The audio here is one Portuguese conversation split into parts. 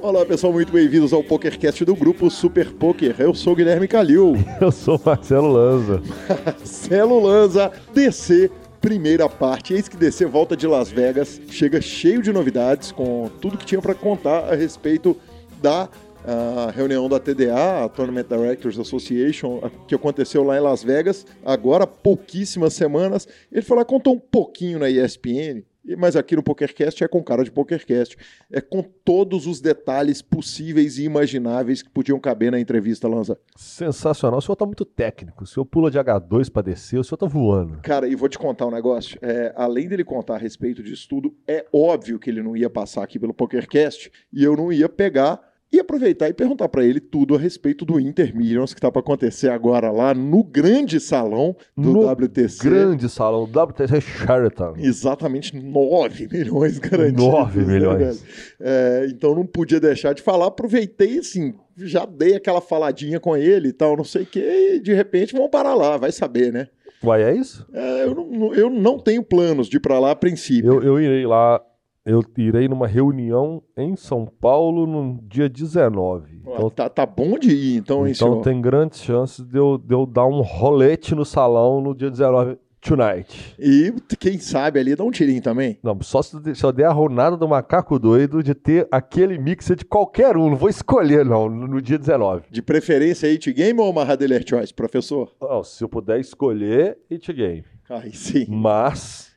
Olá pessoal, muito bem-vindos ao PokerCast do grupo Super Poker. Eu sou o Guilherme Calil. Eu sou Marcelo Lanza. Marcelo Lanza, DC, primeira parte. Eis que DC volta de Las Vegas, chega cheio de novidades, com tudo que tinha para contar a respeito da a reunião da TDA, a Tournament Directors Association, que aconteceu lá em Las Vegas, agora há pouquíssimas semanas. Ele falou, contou um pouquinho na ESPN, mas aqui no PokerCast é com cara de PokerCast. É com todos os detalhes possíveis e imagináveis que podiam caber na entrevista, Lanza. Sensacional. O senhor tá muito técnico. O senhor pula de H2 para descer, o senhor tá voando. Cara, e vou te contar um negócio. É, além dele contar a respeito disso tudo, é óbvio que ele não ia passar aqui pelo PokerCast e eu não ia pegar e aproveitar e perguntar para ele tudo a respeito do Inter Millions que está para acontecer agora lá no grande salão do no WTC. Grande salão, WTC Sheraton. Exatamente 9 milhões garantidos. 9 né, milhões. velho? É, então não podia deixar de falar. Aproveitei assim, já dei aquela faladinha com ele e tal, não sei o que, e de repente vamos parar lá, vai saber, né? Uai, é isso? É, eu, não, eu não tenho planos de ir para lá a princípio. Eu, eu irei lá, eu irei numa reunião em São Paulo no dia 19. Ó, Então, tá, tá bom de ir, então, hein, então senhor? tem grandes chances de eu, de eu dar um rolete no salão no dia 19, tonight. E quem sabe ali dá um tirinho também. Não, só se, se eu der a ronada do macaco doido de ter aquele mixer de qualquer um. Não vou escolher, não, no, no dia 19. De preferência Hit Game ou Mahadeler Choice, professor? Não, se eu puder escolher, it game. Aí sim. Mas,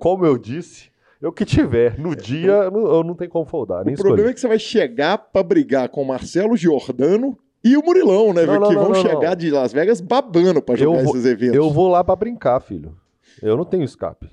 como eu disse, eu que tiver. No dia, eu não, eu não tenho como foldar, O problema é que você vai chegar pra brigar com o Marcelo Giordano e o Murilão, né? Não, não, que vão chegar de Las Vegas babando pra jogar vou- esses eventos. Eu vou lá pra brincar, filho. Eu não tenho escape.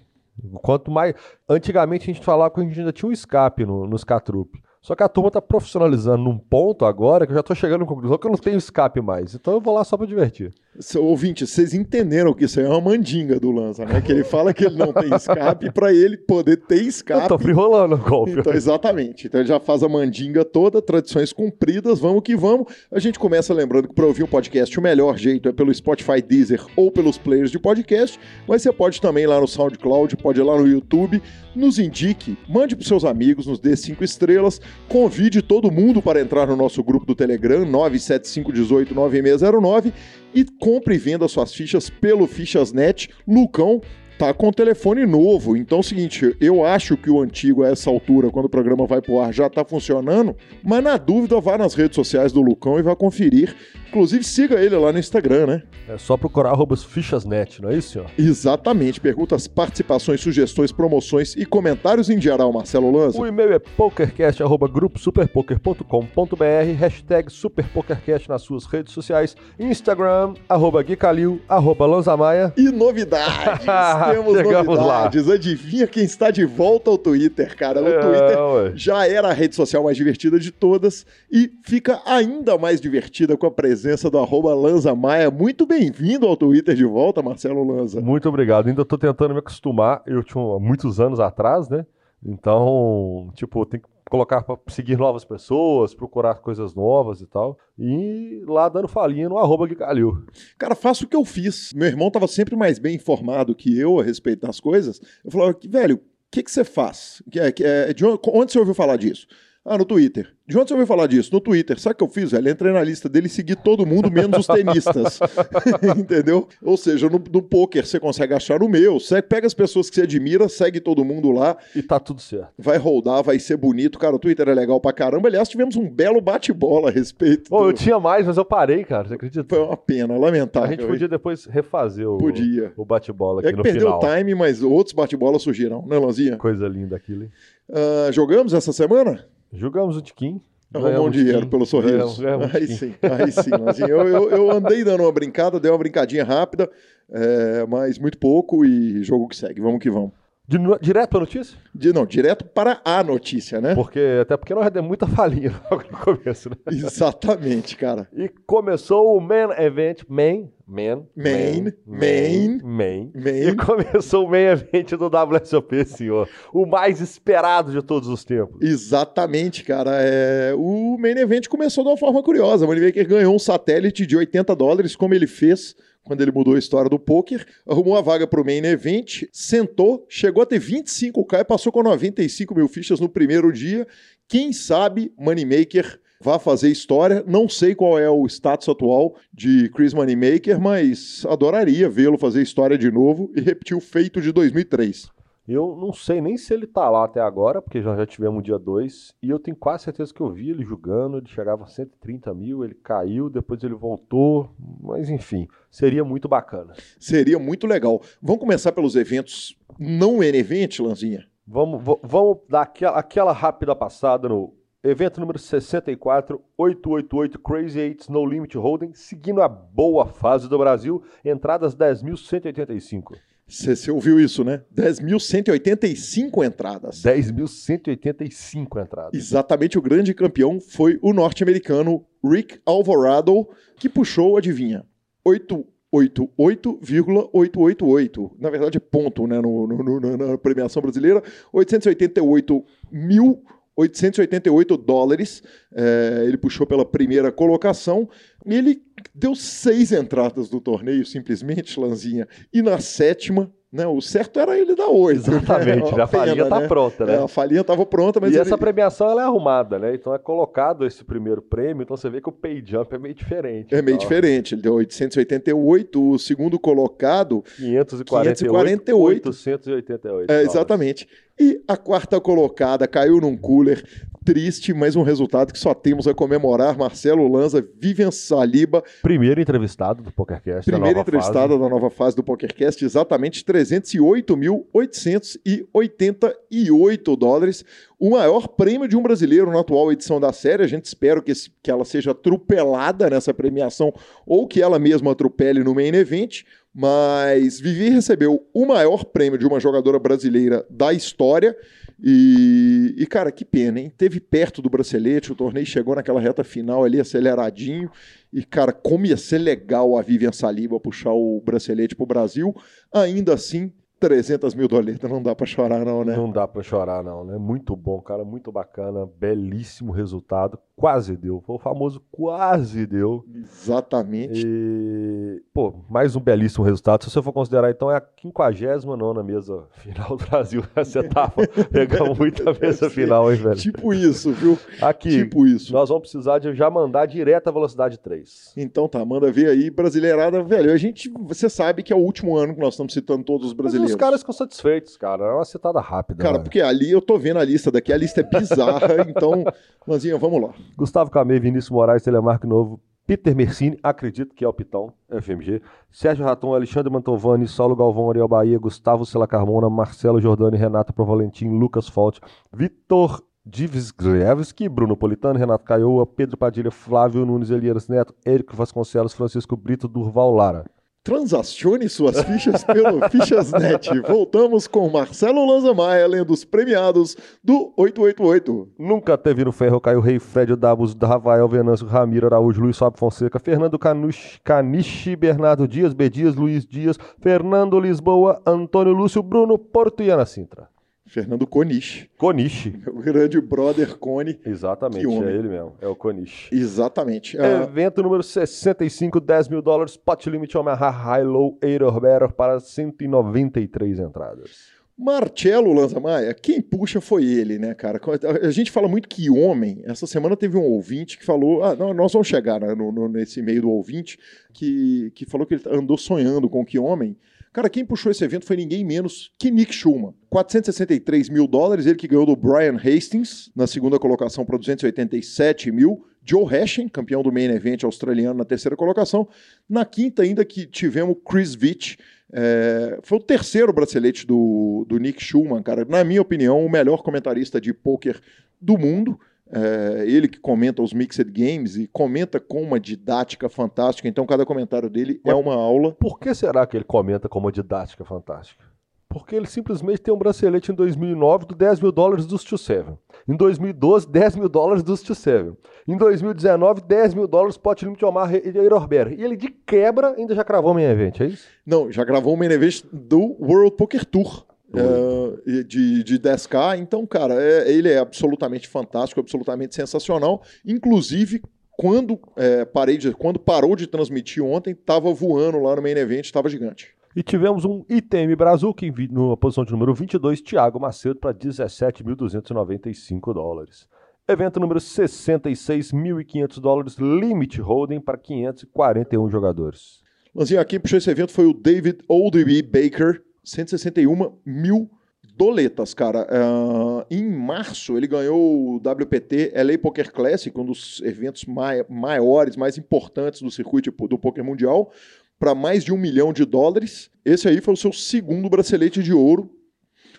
Quanto mais. Antigamente a gente falava que a gente ainda tinha um escape no, nos Catrup. Só que a turma tá profissionalizando num ponto agora que eu já tô chegando à conclusão que eu não tenho escape mais. Então eu vou lá só pra divertir. Seu ouvinte, vocês entenderam que isso aí é uma mandinga do Lanza, né? Que ele fala que ele não tem escape pra ele poder ter Eu escape. tô friolando o golpe. Então, exatamente. Então ele já faz a mandinga toda, tradições cumpridas, vamos que vamos. A gente começa lembrando que para ouvir o podcast o melhor jeito é pelo Spotify Deezer ou pelos players de podcast, mas você pode também ir lá no SoundCloud, pode ir lá no YouTube, nos indique, mande para seus amigos, nos dê cinco estrelas, convide todo mundo para entrar no nosso grupo do Telegram, 975189609 e compre e venda suas fichas pelo Fichasnet. Lucão tá com telefone novo. Então é o seguinte, eu acho que o antigo a essa altura, quando o programa vai pro ar, já tá funcionando, mas na dúvida vá nas redes sociais do Lucão e vá conferir. Inclusive siga ele lá no Instagram, né? É só procurar arrobas fichasnet, não é isso, senhor? Exatamente. Perguntas, participações, sugestões, promoções e comentários em geral, Marcelo Lanza. O e-mail é pokercast.gruposuperpoker.br, hashtag superpokercast nas suas redes sociais, Instagram, arroba Guicalil, arroba Lanzamaia. E novidades! Temos Chegamos novidades. Adivinha quem está de volta ao Twitter, cara? O É, Twitter ué. já era a rede social mais divertida de todas e fica ainda mais divertida com a presença do arroba Lanza Maia. Muito bem-vindo ao Twitter de volta, Marcelo Lanza. Muito obrigado. Ainda tô tentando me acostumar. Eu tinha há muitos anos atrás, né? Então, tipo, tem que colocar pra seguir novas pessoas, procurar coisas novas e tal. E lá dando falinha no arroba Guicalil. Cara, faço o que eu fiz. Meu irmão estava sempre mais bem informado que eu a respeito das coisas. Eu falava, velho, o que, que você faz? Que é- que é- de onde, onde você ouviu falar disso? Ah, no Twitter. De onde você ouviu falar disso? No Twitter. Sabe o que eu fiz, velho? Entrei na lista dele e segui todo mundo, menos os tenistas. Entendeu? Ou seja, no, no poker você consegue achar o meu. Você pega as pessoas que você admira, segue todo mundo lá, E tá tudo certo. vai rodar, vai ser bonito. Cara, o Twitter é legal pra caramba. Aliás, tivemos um belo bate-bola a respeito. Pô, do- eu tinha mais, mas eu parei, cara. Você acredita? Foi uma pena, lamentável. A gente podia depois refazer o, Podia. o bate-bola aqui É que no perdeu final. o time, mas outros bate-bola surgiram, né, Lanzinha? Coisa linda aquilo, hein? Ah, jogamos essa semana? Jogamos o Tiquim. Arrumou um ganhamos o dinheiro Tiquim. pelo sorriso. Ganhamos- ganhamos aí sim, aí sim, Lanzinha. Eu, eu- eu andei dando uma brincada, dei uma brincadinha rápida, é, mas muito pouco e jogo que segue. Vamos que vamos. De direto pra notícia? De- não, direto para a notícia, né? Porque, até porque nós demos muita falinha logo no começo, né? Exatamente, cara. E começou o Main Event, Main, Main, Main, main, Main, main. E começou o Main Event do WSOP, senhor. O mais esperado de todos os tempos. Exatamente, cara. É, o main event começou de uma forma curiosa. O Moneymaker ganhou um satélite de 80 dólares, como ele fez quando ele mudou a história do poker, arrumou a vaga para o main event, sentou, chegou a ter 25k e passou com 95 mil fichas no primeiro dia. Quem sabe Moneymaker vá fazer história. Não sei qual é o status atual de Chris Moneymaker, mas adoraria vê-lo fazer história de novo e repetir o feito de 2003. Eu não sei nem se ele tá lá até agora, porque já, já tivemos dia 2, e eu tenho quase certeza que eu vi ele jogando, ele chegava a 130 mil, ele caiu, depois ele voltou, mas enfim, seria muito bacana. Seria muito legal. Vamos começar pelos eventos não N-Event, Lanzinha? Vamos, vamos dar aquela, aquela rápida passada no evento número 64, 888 Crazy 8 No Limit Holding, seguindo a boa fase do Brasil, entradas 10.185. Você ouviu isso, né? 10.185 entradas. 10.185 entradas. Exatamente, o grande campeão foi o norte-americano Rick Alvarado, que puxou, adivinha, 888,888. Na verdade, ponto, né? No, no, no, na premiação brasileira. 888 mil 888 dólares. É, ele puxou pela primeira colocação. E ele deu seis entradas do torneio, simplesmente, Lanzinha. E na sétima, né, o certo era ele dar oito. Né? Exatamente, né? a falinha tá né? pronta, né? É, a falinha estava pronta, mas. E ele... essa premiação ela é arrumada, né? Então é colocado esse primeiro prêmio, então você vê que o pay jump é meio diferente. É meio diferente. Ele deu 888, o segundo colocado. 548. 548 888. É, exatamente. E a quarta colocada caiu num cooler triste, mas um resultado que só temos a comemorar. Marcelo Lanza, Vivian Saliba. Primeiro entrevistado do PokerCast. Primeiro entrevistado fase. da nova fase do PokerCast, exatamente 308.888 dólares. O maior prêmio de um brasileiro na atual edição da série. A gente espera que, esse, que ela seja atropelada nessa premiação ou que ela mesma atropele no main event mas Vivi recebeu o maior prêmio de uma jogadora brasileira da história. E, e, cara, que pena, hein? Teve perto do bracelete, o torneio chegou naquela reta final ali, aceleradinho. E, cara, como ia ser legal a Vivian Saliba puxar o bracelete pro Brasil. Ainda assim, 300 mil doletas, não dá para chorar não, né? Não dá para chorar não, né? Muito bom, cara, muito bacana, belíssimo resultado, quase deu, foi o famoso quase deu. Exatamente. E, pô, mais um belíssimo resultado, se você for considerar então é a 59 mesa final do Brasil Você etapa, pegamos muita mesa final, hein, velho? Tipo isso, viu? Aqui, tipo isso. nós vamos precisar de já mandar direto a velocidade 3. Então tá, manda ver aí, brasileirada, velho, a gente, você sabe que é o último ano que nós estamos citando todos os brasileiros os caras ficam satisfeitos, cara. É uma citada rápida. Cara, né? porque ali eu tô vendo a lista daqui, a lista é bizarra, então, Lanzinha, vamos lá. Gustavo Camê, Vinícius Moraes, Telemarque Novo, Peter Mercini, acredito que é o Pitão, FMG. Sérgio Raton, Alexandre Mantovani, Saulo Galvão, Ariel Bahia, Gustavo Sela Carmona, Marcelo Jordani, Renato Provalentim, Lucas Fault, Vitor Divsgrevski, Bruno Politano, Renato Caioa, Pedro Padilha, Flávio Nunes, Elias Neto, Érico Vasconcelos, Francisco Brito, Durval Lara. Transacione suas fichas pelo Fichasnet. Voltamos com Marcelo Lanza Maia, lendo os premiados do 888. Nunca teve no ferro Caio Rei, Fred Davos, Rafael Venâncio, Ramiro Araújo, Luiz Fábio Fonseca, Fernando Canush, Caniche, Bernardo Dias, B. Dias, Luiz Dias, Fernando Lisboa, Antônio Lúcio, Bruno Porto e Ana Sintra. Fernando Coniche. Coniche. O grande brother Cone. Exatamente, é ele mesmo. É o Coniche. Exatamente. Uh... Evento número 65, 10 mil dólares, pot limit Omaha High Low Eirober para 193 entradas. Marcelo Lanza Maia, quem puxa foi ele, né, cara? A gente fala muito que homem. Essa semana teve um ouvinte que falou. Ah, não, nós vamos chegar né, no, no, nesse meio do ouvinte que, que falou que ele andou sonhando com que homem. Cara, quem puxou esse evento foi ninguém menos que Nick Schumann. 463 mil dólares, ele que ganhou do Brian Hastings na segunda colocação para 287 mil. Joe Heshen, campeão do main event australiano na terceira colocação. Na quinta ainda que tivemos Chris Vitt, é, foi o terceiro bracelete do, do Nick Schumann, cara. Na minha opinião, o melhor comentarista de poker do mundo. É, ele que comenta os Mixed Games e comenta com uma didática fantástica, então cada comentário dele é Mas é uma aula. Por que será que ele comenta com uma didática fantástica? Porque ele simplesmente tem um bracelete em 2009 do 10 mil dólares dos to 7. Em 2012, 10 mil dólares dos to 7. Em 2019, 10 mil dólares pot limit Omar e Eirorber. E ele de quebra ainda já gravou o main event, é isso? Não, já gravou o main event do World Poker Tour. Uh, de, de 10K. Então, cara, é, ele é absolutamente fantástico, absolutamente sensacional. Inclusive, quando, é, parei de, quando parou de transmitir ontem, estava voando lá no main event, estava gigante. E tivemos um ITM Brasil, que na posição de número 22, Thiago Macedo, para 17.295 dólares. Evento número 66.500 dólares, Limit Holding para 541 jogadores. Lanzinho, aqui puxou esse evento foi o David Oldby Baker, 161 mil doletas, cara. Uh, em março, ele ganhou o WPT LA Poker Classic, um dos eventos mai maiores, mais importantes do circuito do poker mundial para mais de um milhão de dólares. Esse aí foi o seu segundo bracelete de ouro.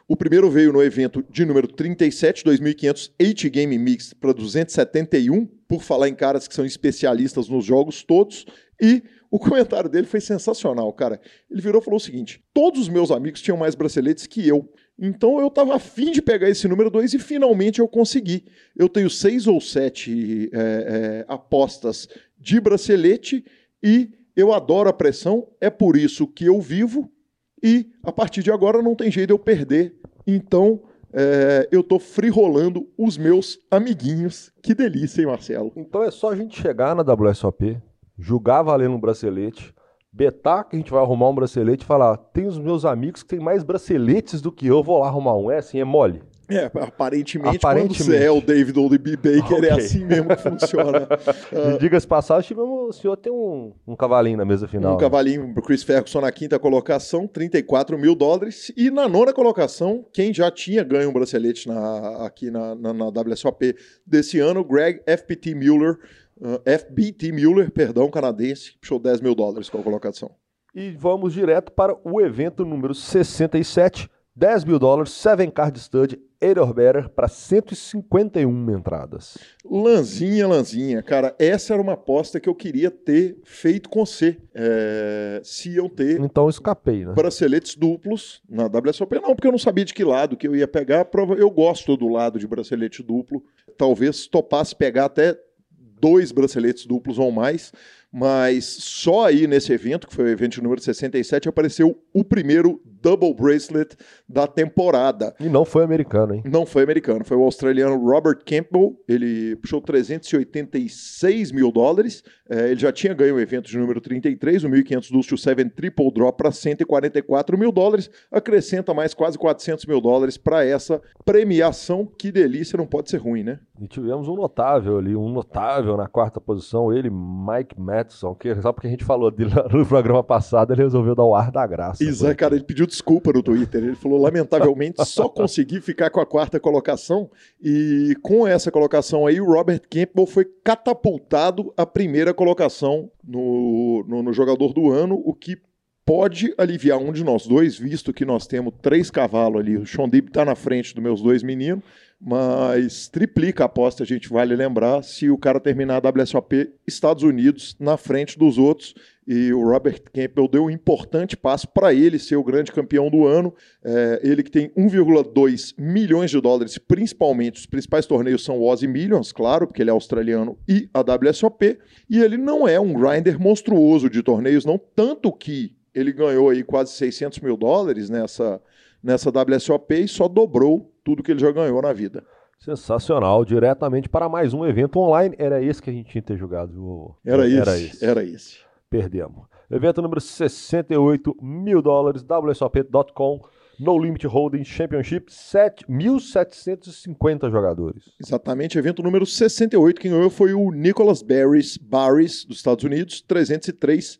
O primeiro veio no evento de número 37, 2.500 8 Game Mix para 271, por falar em caras que são especialistas nos jogos todos. E o comentário dele foi sensacional, cara. Ele virou e falou o seguinte: todos os meus amigos tinham mais braceletes que eu. Então eu estava afim de pegar esse número 2 e finalmente eu consegui. Eu tenho seis ou sete é, é, apostas de bracelete e eu adoro a pressão, é por isso que eu vivo e a partir de agora não tem jeito de eu perder. Então é, eu tô frirolando os meus amiguinhos. Que delícia, hein, Marcelo? Então é só a gente chegar na WSOP, julgar valendo um bracelete, betar que a gente vai arrumar um bracelete e falar: tem os meus amigos que têm mais braceletes do que eu, vou lá arrumar um. É assim, é mole. É, aparentemente, aparentemente. quando você é o David Oldby Baker, okay. é assim mesmo que funciona. uh, Diga-se passagem, o senhor tem um, um cavalinho na mesa final. Um né? cavalinho para Chris Ferguson na quinta colocação, 34 mil dólares. E na nona colocação, quem já tinha ganho um bracelete na, aqui na, na, na WSOP desse ano, Greg FPT Mueller, uh, FBT Mueller, perdão, canadense, puxou 10 mil dólares com a colocação. E vamos direto para o evento número 67, 10 mil dólares, Seven Card Stud, Eight or Better para 151 entradas. Lanzinha, Lanzinha, cara, essa era uma aposta que eu queria ter feito com você. É, se iam ter. Então escapei, né? Braceletes duplos na WSOP, não, porque eu não sabia de que lado que eu ia pegar. Eu gosto do lado de bracelete duplo. Talvez topasse pegar até dois braceletes duplos ou mais mas só aí nesse evento, que foi o evento número 67, apareceu o primeiro double bracelet da temporada. E não foi americano, hein? Não foi americano, foi o australiano Robert Campbell, ele puxou 386 mil dólares, é, ele já tinha ganho o evento de número 33, o 1500 Dust 7 Triple Drop para 144 mil dólares, acrescenta mais quase 400 mil dólares para essa premiação, que delícia, não pode ser ruim, né? E tivemos um notável ali, um notável na quarta posição, ele, Mike Madison, que só porque a gente falou dele no programa passado, ele resolveu dar o ar da graça. Exato, cara, ele pediu desculpa no Twitter. Ele falou, lamentavelmente, só consegui ficar com a quarta colocação. E com essa colocação aí, o Robert Campbell foi catapultado à primeira colocação no, no, no jogador do ano, o que pode aliviar um de nós dois, visto que nós temos três cavalos ali. O Sean Deep está na frente dos meus dois meninos mas triplica a aposta, a gente vale lembrar, se o cara terminar a WSOP Estados Unidos na frente dos outros. E o Robert Campbell deu um importante passo para ele ser o grande campeão do ano. É, ele que tem 1,2 milhões de dólares, principalmente, os principais torneios são o Aussie Millions, claro, porque ele é australiano, e a WSOP. E ele não é um grinder monstruoso de torneios, não, tanto que ele ganhou aí quase 600 mil dólares nessa, nessa WSOP e só dobrou tudo que ele já ganhou na vida. Sensacional, diretamente para mais um evento online. Era esse que a gente tinha que ter jogado. Era, era esse, era esse. Perdemos. Evento número 68 mil dólares, WSOP.com. No Limit Holding Championship, 1.750 jogadores. Exatamente, evento número 68. Quem ganhou foi o Nicholas Barris, Barris dos Estados Unidos, 303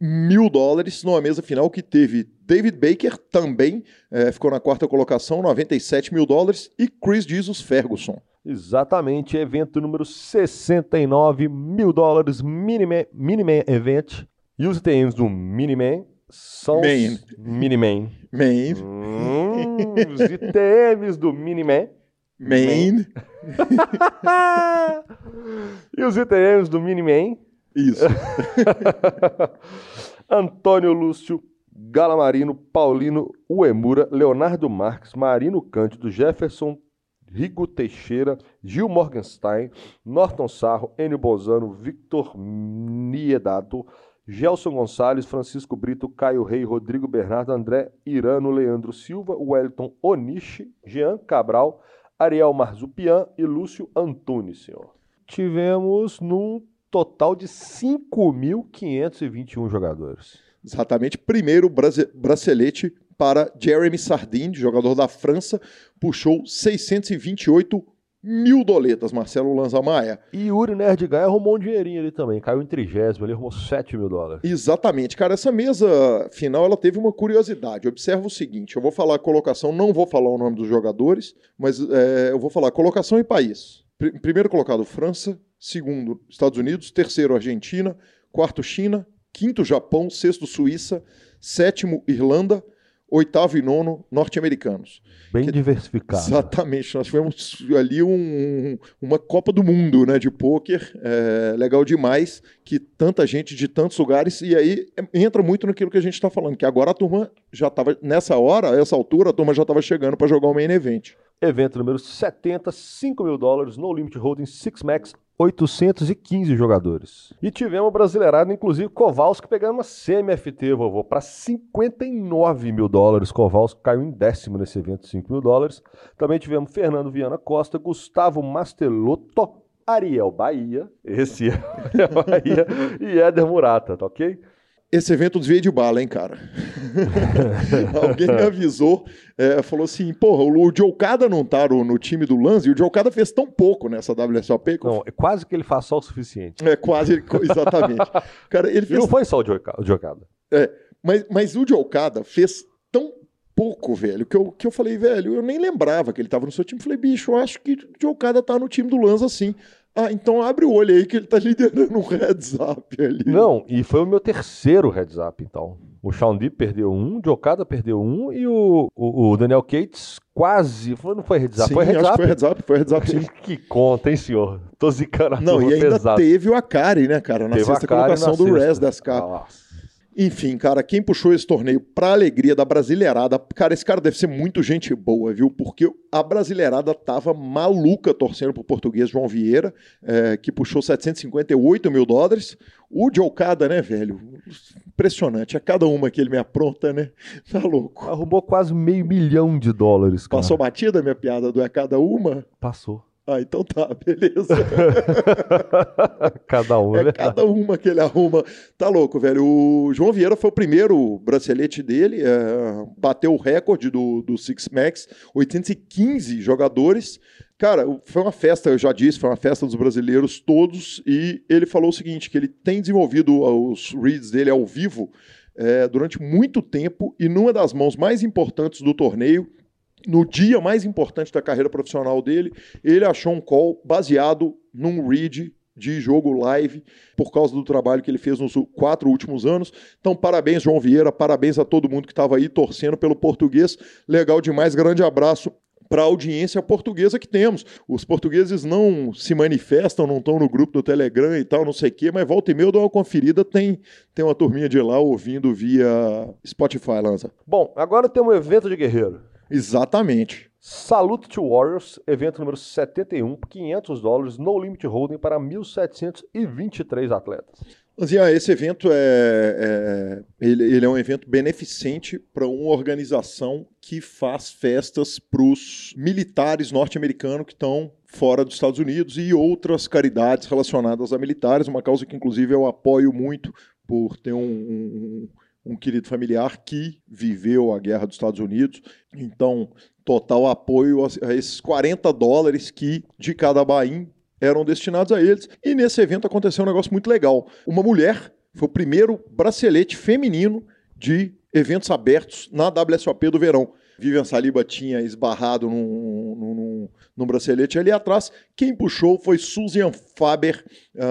mil dólares numa mesa final que teve David Baker também, é, ficou na quarta colocação, 97 mil dólares, e Chris Jesus Ferguson. Exatamente, evento número 69 mil dólares, Miniman, Miniman Event. E os itens do Miniman são Main. os Miniman. Main. Hum, os ITMs do Miniman. Main. e os ITMs do Miniman isso. Antônio Lúcio, Galamarino, Paulino, Uemura, Leonardo Marques, Marino Cândido, Jefferson, Rigo Teixeira, Gil Morgenstein, Norton Sarro, Enio Bozano, Victor Niedato, Gelson Gonçalves, Francisco Brito, Caio Rei, Rodrigo Bernardo, André Irano, Leandro Silva, Wellington Onishi, Jean Cabral, Ariel Marzupian e Lúcio Antunes, senhor. Tivemos num total de 5.521 jogadores. Exatamente. Primeiro bracelete para Jeremy Sardin, jogador da França, puxou 628 mil doletas, Marcelo Lanza Maia. E Yuri Nerdgai arrumou um dinheirinho ali também, caiu em trigésimo, ele arrumou 7 mil dólares. Exatamente, cara, essa mesa final ela teve uma curiosidade, observa o seguinte, eu vou falar a colocação, não vou falar o nome dos jogadores, mas é, eu vou falar colocação e país. Pr primeiro colocado, França, segundo, Estados Unidos, terceiro, Argentina, quarto, China, quinto, Japão, sexto, Suíça, sétimo, Irlanda, oitavo e nono norte-americanos. Bem que, diversificado. Exatamente. Nós tivemos ali um, uma Copa do Mundo né, de pôquer, é, legal demais, que tanta gente de tantos lugares, e aí entra muito naquilo que a gente está falando, que agora a turma já estava, nessa hora, essa altura, a turma já estava chegando para jogar o main event. Evento número 70, 5 mil dólares, no limit holding Six Max 815 jogadores. E tivemos brasileirado, inclusive Kowalski pegando uma semi-FT, vovô, para 59 mil dólares. Kowalski caiu em décimo nesse evento, 5 mil dólares. Também tivemos Fernando Viana Costa, Gustavo Mastelotto, Ariel Bahia, esse é Bahia, e Éder Murata, tá ok? Esse evento desvia de bala, hein, cara? Alguém me avisou, é, falou assim, porra, o Joe Cada não tá no, no, time do Lanz e o Joe Cada fez tão pouco nessa WSOP. Não, é quase que ele faz só o suficiente. É, quase, exatamente. cara, ele fez... E não foi só o Joe, o Cada. É, mas, mas o Joe Cada fez tão pouco, velho, que eu, que eu falei, velho, eu nem lembrava que ele tava no seu time. Falei, bicho, eu acho que o Joe Cada tá no time do Lanz assim. Ah, então abre o olho aí que ele tá liderando um heads up ali. Não, e foi o meu terceiro heads up, então. O Sean Deep perdeu um, o Jokada perdeu um e o, o, o, Daniel Cates quase. Foi, não foi heads up, sim, foi heads up. Foi heads up, foi heads up sim. que conta, hein, senhor? Tô zicando a Não, e ainda pesado. teve o Akari, né, cara? Na teve sexta colocação do Res das caras. Enfim, cara, quem puxou esse torneio pra alegria da brasileirada, cara, esse cara deve ser muito gente boa, viu? Porque a brasileirada tava maluca torcendo pro português João Vieira, é, que puxou 758 mil dólares. O Jokada, né, velho? Impressionante. É cada uma que ele me apronta, né? Tá louco. Arrumou quase meio milhão de dólares, cara. Passou batida a minha piada do é cada uma? Passou. Ah, então tá, beleza. cada um, é né? Cada uma que ele arruma. Tá louco, velho. O João Vieira foi o primeiro bracelete dele, é, bateu o recorde do, do Six Max, 815 jogadores. Cara, foi uma festa, eu já disse, foi uma festa dos brasileiros todos, e ele falou o seguinte, que ele tem desenvolvido os reads dele ao vivo é, durante muito tempo, e numa das mãos mais importantes do torneio, no dia mais importante da carreira profissional dele, ele achou um call baseado num read de jogo live por causa do trabalho que ele fez nos quatro últimos anos. Então, parabéns, João Vieira, parabéns a todo mundo que estava aí torcendo pelo português. Legal demais, grande abraço para a audiência portuguesa que temos. Os portugueses não se manifestam, não estão no grupo do Telegram e tal, não sei o quê, mas volta e meia eu dou uma conferida, tem, tem uma turminha de lá ouvindo via Spotify, Lanza. Bom, agora tem um evento de guerreiro. Exatamente. Salute to Warriors, evento número 71, 500 dólares, no limit holding para 1.723 atletas. Lanzinha, esse evento é, é ele, ele, é um evento beneficente para uma organização que faz festas para os militares norte-americanos que estão fora dos Estados Unidos e outras caridades relacionadas a militares, uma causa que inclusive eu apoio muito por ter um, um um querido familiar que viveu a guerra dos Estados Unidos. Então, total apoio a esses 40 dólares que de cada bain eram destinados a eles. E nesse evento aconteceu um negócio muito legal. Uma mulher foi o primeiro bracelete feminino de eventos abertos na WSOP do verão. Vivian Saliba tinha esbarrado num, num, num, bracelete ali atrás. Quem puxou foi Susan Faber,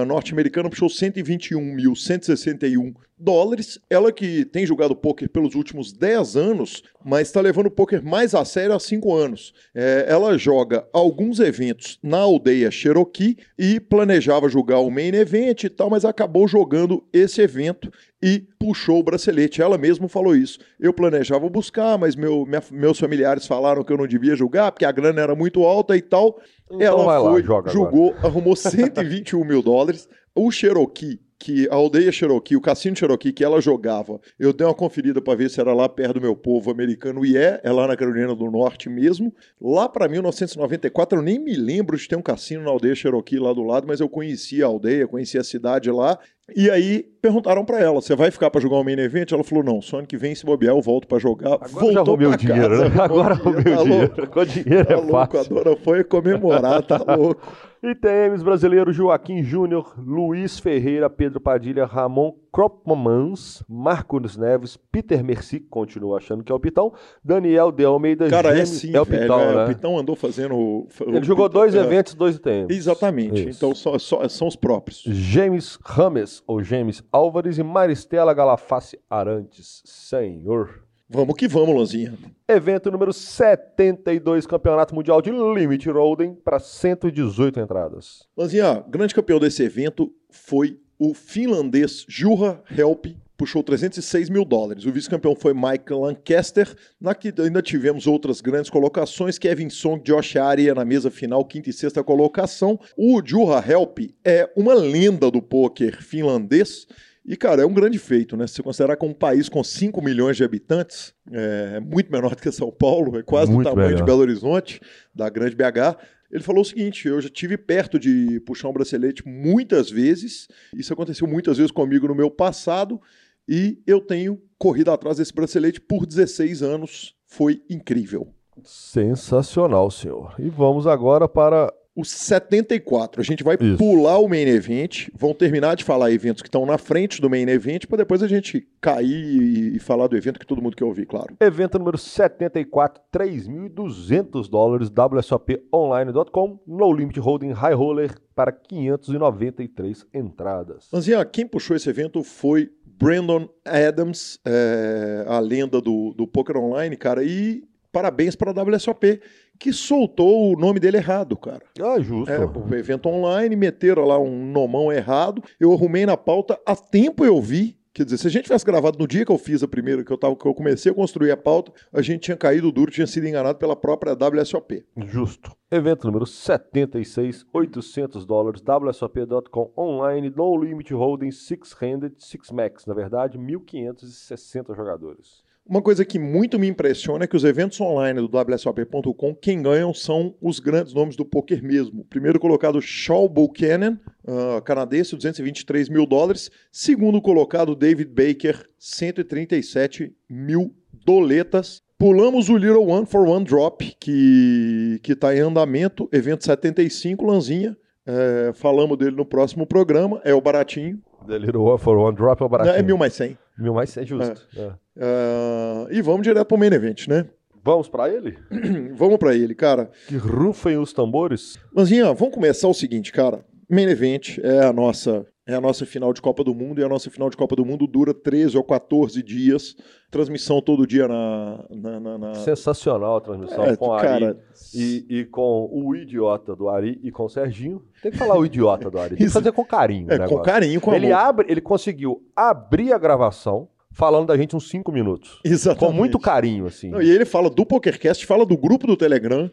norte-americana, puxou 121.161 dólares. Ela que tem jogado poker pelos últimos 10 anos, mas está levando o poker mais a sério há 5 anos. É, ela joga alguns eventos na aldeia Cherokee e planejava jogar o main event e tal, mas acabou jogando esse evento e puxou o bracelete. Ela mesma falou isso. Eu planejava buscar, mas meu, minha, meus familiares falaram que eu não devia jogar porque a grana era muito alta e tal. Então ela foi, lá, jogou, agora. arrumou 121 mil dólares. O Cherokee que a aldeia Cherokee, o cassino Cherokee que ela jogava, eu dei uma conferida para ver se era lá perto do meu povo americano, e é, é lá na Carolina do Norte mesmo. Lá para 1994, eu nem me lembro de ter um cassino na aldeia Cherokee lá do lado, mas eu conhecia a aldeia, conhecia a cidade lá, e aí perguntaram para ela: você vai ficar para jogar o main event? Ela falou: não, só ano que vem, se bobear, eu volto para jogar. Agora Voltou já roubei o dinheiro, casa, né? Agora roubei o tá dinheiro. Com dinheiro Tá é louco, a fácil. dona foi comemorar, tá louco. ITMs brasileiro Joaquim Júnior, Luiz Ferreira, Pedro Padilha, Ramon Kropmans, Marcos Neves, Peter Merci, continua achando que é o Pitão, Daniel de Almeida Cara, é Gêmeos- sim, é o velho, Pitão, é, né? O Pitão andou fazendo. o- Ele o jogou Pitão- dois é, eventos, dois ITMs. Exatamente. Isso. Então só- só- são os próprios. James Rames, ou James Álvares e Maristela Galaface Arantes. Senhor. Vamos que vamos, Lanzinha. Evento número 72, Campeonato Mundial de Limit Rolling, para 118 entradas. Lanzinha, grande campeão desse evento foi o finlandês Juha Help, puxou 306 mil dólares. O vice-campeão foi Mike Lancaster. Na que ainda tivemos outras grandes colocações: Kevin Song, Josh Aria na mesa final, quinta e sexta colocação. O Juha Help é uma lenda do pôquer finlandês. E, cara, é um grande feito, né? Se você considerar que um país com 5 milhões de habitantes, é muito menor do que São Paulo, é quase Muito do tamanho melhor. de Belo Horizonte, da grande BH. Ele falou o seguinte: eu já tive perto de puxar um bracelete muitas vezes. Isso aconteceu muitas vezes comigo no meu passado. E eu tenho corrido atrás desse bracelete por 16 anos. Foi incrível. Sensacional, senhor. E vamos agora para O 74. A gente vai Isso. pular o main event. Vão terminar de falar eventos que estão na frente do main event, para depois a gente cair e, falar do evento que todo mundo quer ouvir, claro. evento número 74, 3.200 dólares, WSOPonline.com, No Limit Holding High Roller para 593 entradas. Lanzinha, quem puxou esse evento foi Brandon Adams, é, a lenda do, do Poker Online, cara, e parabéns para a WSOP, que soltou o nome dele errado, cara. Ah, justo. É, o evento online, meteram lá um nomão errado, eu arrumei na pauta, a tempo eu vi, quer dizer, se a gente tivesse gravado no dia que eu fiz a primeira, que eu, tava, que eu comecei a construir a pauta, a gente tinha caído duro, tinha sido enganado pela própria WSOP. Justo. Evento número 76, 800 dólares, WSOP.com online, No Limit Holding, Six Handed, Six Max, na verdade, 1.560 jogadores. Uma coisa que muito me impressiona é que os eventos online do WSOP.com, quem ganham são os grandes nomes do poker mesmo. Primeiro colocado, Shaw Buchanan, ah, canadense, 223 mil dólares. Segundo colocado, David Baker, 137 mil doletas. Pulamos o Little One for One Drop, que está em andamento, evento 75, Lanzinha. É, falamos dele no próximo programa, é o baratinho, The Little One for One Drop é o baratinho. é mil mais 100. Mil mais é justo. É. Ah, e vamos direto para o main event, né? Vamos pra ele? Vamos para ele, cara. Que rufem os tambores. Lanzinha, vamos começar o seguinte, cara. Main Event é a nossa é a nossa final de Copa do Mundo e a nossa final de Copa do Mundo dura 13 ou 14 dias. Transmissão todo dia na. na, na- na- Sensacional a transmissão É, com a cara, Ari e, e com o idiota do Ari e com o Serginho. Tem que falar o idiota do Ari. Tem que fazer com carinho. o é, com carinho, com ele amor. abre, ele conseguiu abrir a gravação falando da gente uns 5 minutos. Exatamente. Com muito carinho, assim. Não, e ele fala do PokerCast, fala do grupo do Telegram.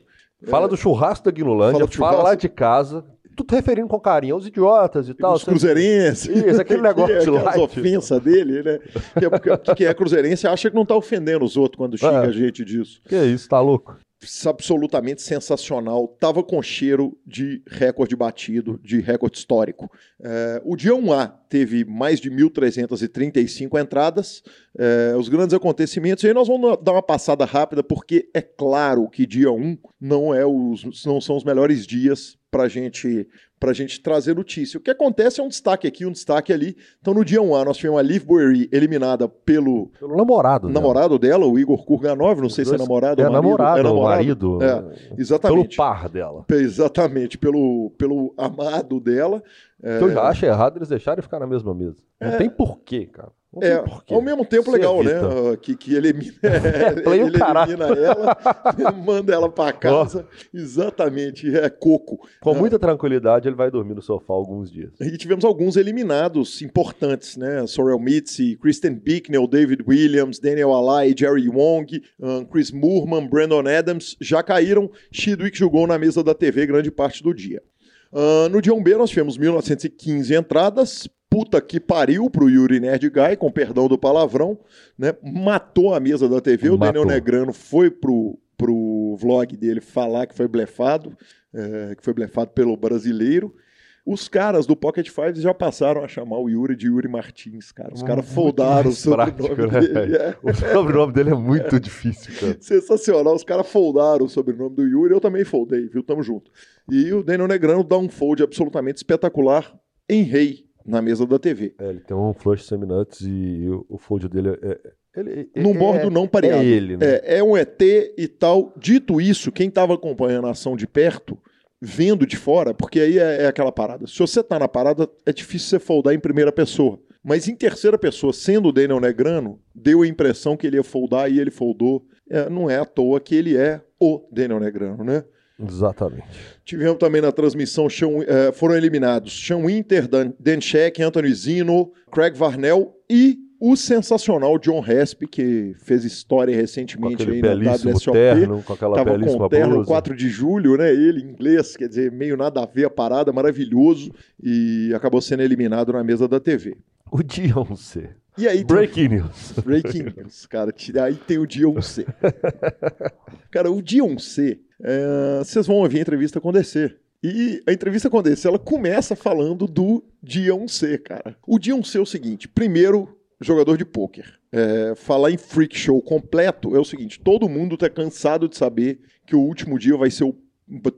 Fala do churrasco da Guinolândia, Fala fala, lá de casa, tudo referindo com carinho aos idiotas e tal. os cruzeirenses. Isso, aquele negócio que, lá, As tipo. ofensas dele, né? Que é, porque quem é cruzeirense acha que não tá ofendendo os outros quando xinga É. a gente disso. Que isso, tá louco? É absolutamente sensacional. Tava com cheiro de recorde batido, de recorde histórico. É, o dia 1A teve mais de 1.335 entradas. É, os grandes acontecimentos. E aí nós vamos dar uma passada rápida, porque é claro que dia 1 não, é os, não são os melhores dias para gente, a gente trazer notícia. O que acontece é um destaque aqui, um destaque ali. Então no dia 1A nós tivemos a Liv Boeri eliminada pelo Pelo namorado. dela. namorado dela, o Igor Kurganov. Não sei se é Dois- namorado É ou marido. namorado, É o namorado. marido. É, Pelo Exatamente. par dela. Exatamente, pelo, pelo amado dela. É, eu já acho errado eles deixarem ficar na mesma mesa. Não É. tem porquê, cara. É, ao mesmo tempo Se legal, né? evita. ah, Que, que ele elimina, o ele elimina ela, manda ela pra casa. Exatamente, é coco. Com muita tranquilidade, ele vai dormir no sofá alguns dias. E tivemos alguns eliminados importantes, né? Sorel Mitzi, Kristen Bicknell, David Williams, Daniel Alai, Jerry Wong, Chris Moorman, Brandon Adams já caíram. Chidwick jogou na mesa da TV grande parte do dia. Ah, no dia 1B nós tivemos 1915 entradas. Puta que pariu pro Yuri Nerd Guy, com perdão do palavrão, né? Matou a mesa da TV. O Matou. Daniel Negrano foi pro, pro vlog dele falar que foi blefado, é, que foi blefado pelo brasileiro. Os caras do Pocket Fives já passaram a chamar o Yuri de Yuri Martins, cara. Os caras foldaram o sobrenome prático, né, dele. velho? é. O sobrenome dele é muito difícil, cara. Sensacional, os caras foldaram o sobrenome do Yuri, eu também foldei, viu? Tamo junto. E o Daniel Negrano dá um fold absolutamente espetacular em rei na mesa da TV. É, ele tem um flush seminuts e o, fold dele é. é- ele, Num é, bordo não pareado. É ele, né? É, é um ET e tal. Dito isso, quem estava acompanhando a ação de perto, vendo de fora, porque aí é, é aquela parada. Se você tá na parada, é difícil você foldar em primeira pessoa. Mas em terceira pessoa, sendo o Daniel Negrano, deu a impressão que ele ia foldar e ele foldou. É, não é à toa que ele é o Daniel Negrano, né? Exatamente. Tivemos também na transmissão, eh, foram eliminados Sean Winter, Dan, Dan Sheck, Anthony Zino, Craig Varnell e o sensacional John Resp, que fez história recentemente aí na WSOP. terno, com aquela Tava com o terno blusa. 4 de julho, né? Ele, inglês, quer dizer, meio nada a ver a parada, maravilhoso. E acabou sendo eliminado na mesa da TV. O Beyoncé. E aí, tem- Breaking news. Breaking news, cara. Aí tem o Dion C. cara, o Dion C, é, vocês vão ouvir a entrevista com o DC. E a entrevista com ela começa falando do Dion C, cara. O Dion C é o seguinte: primeiro, jogador de pôquer. É, falar em freak show completo é o seguinte: todo mundo tá cansado de saber que o último dia vai ser o.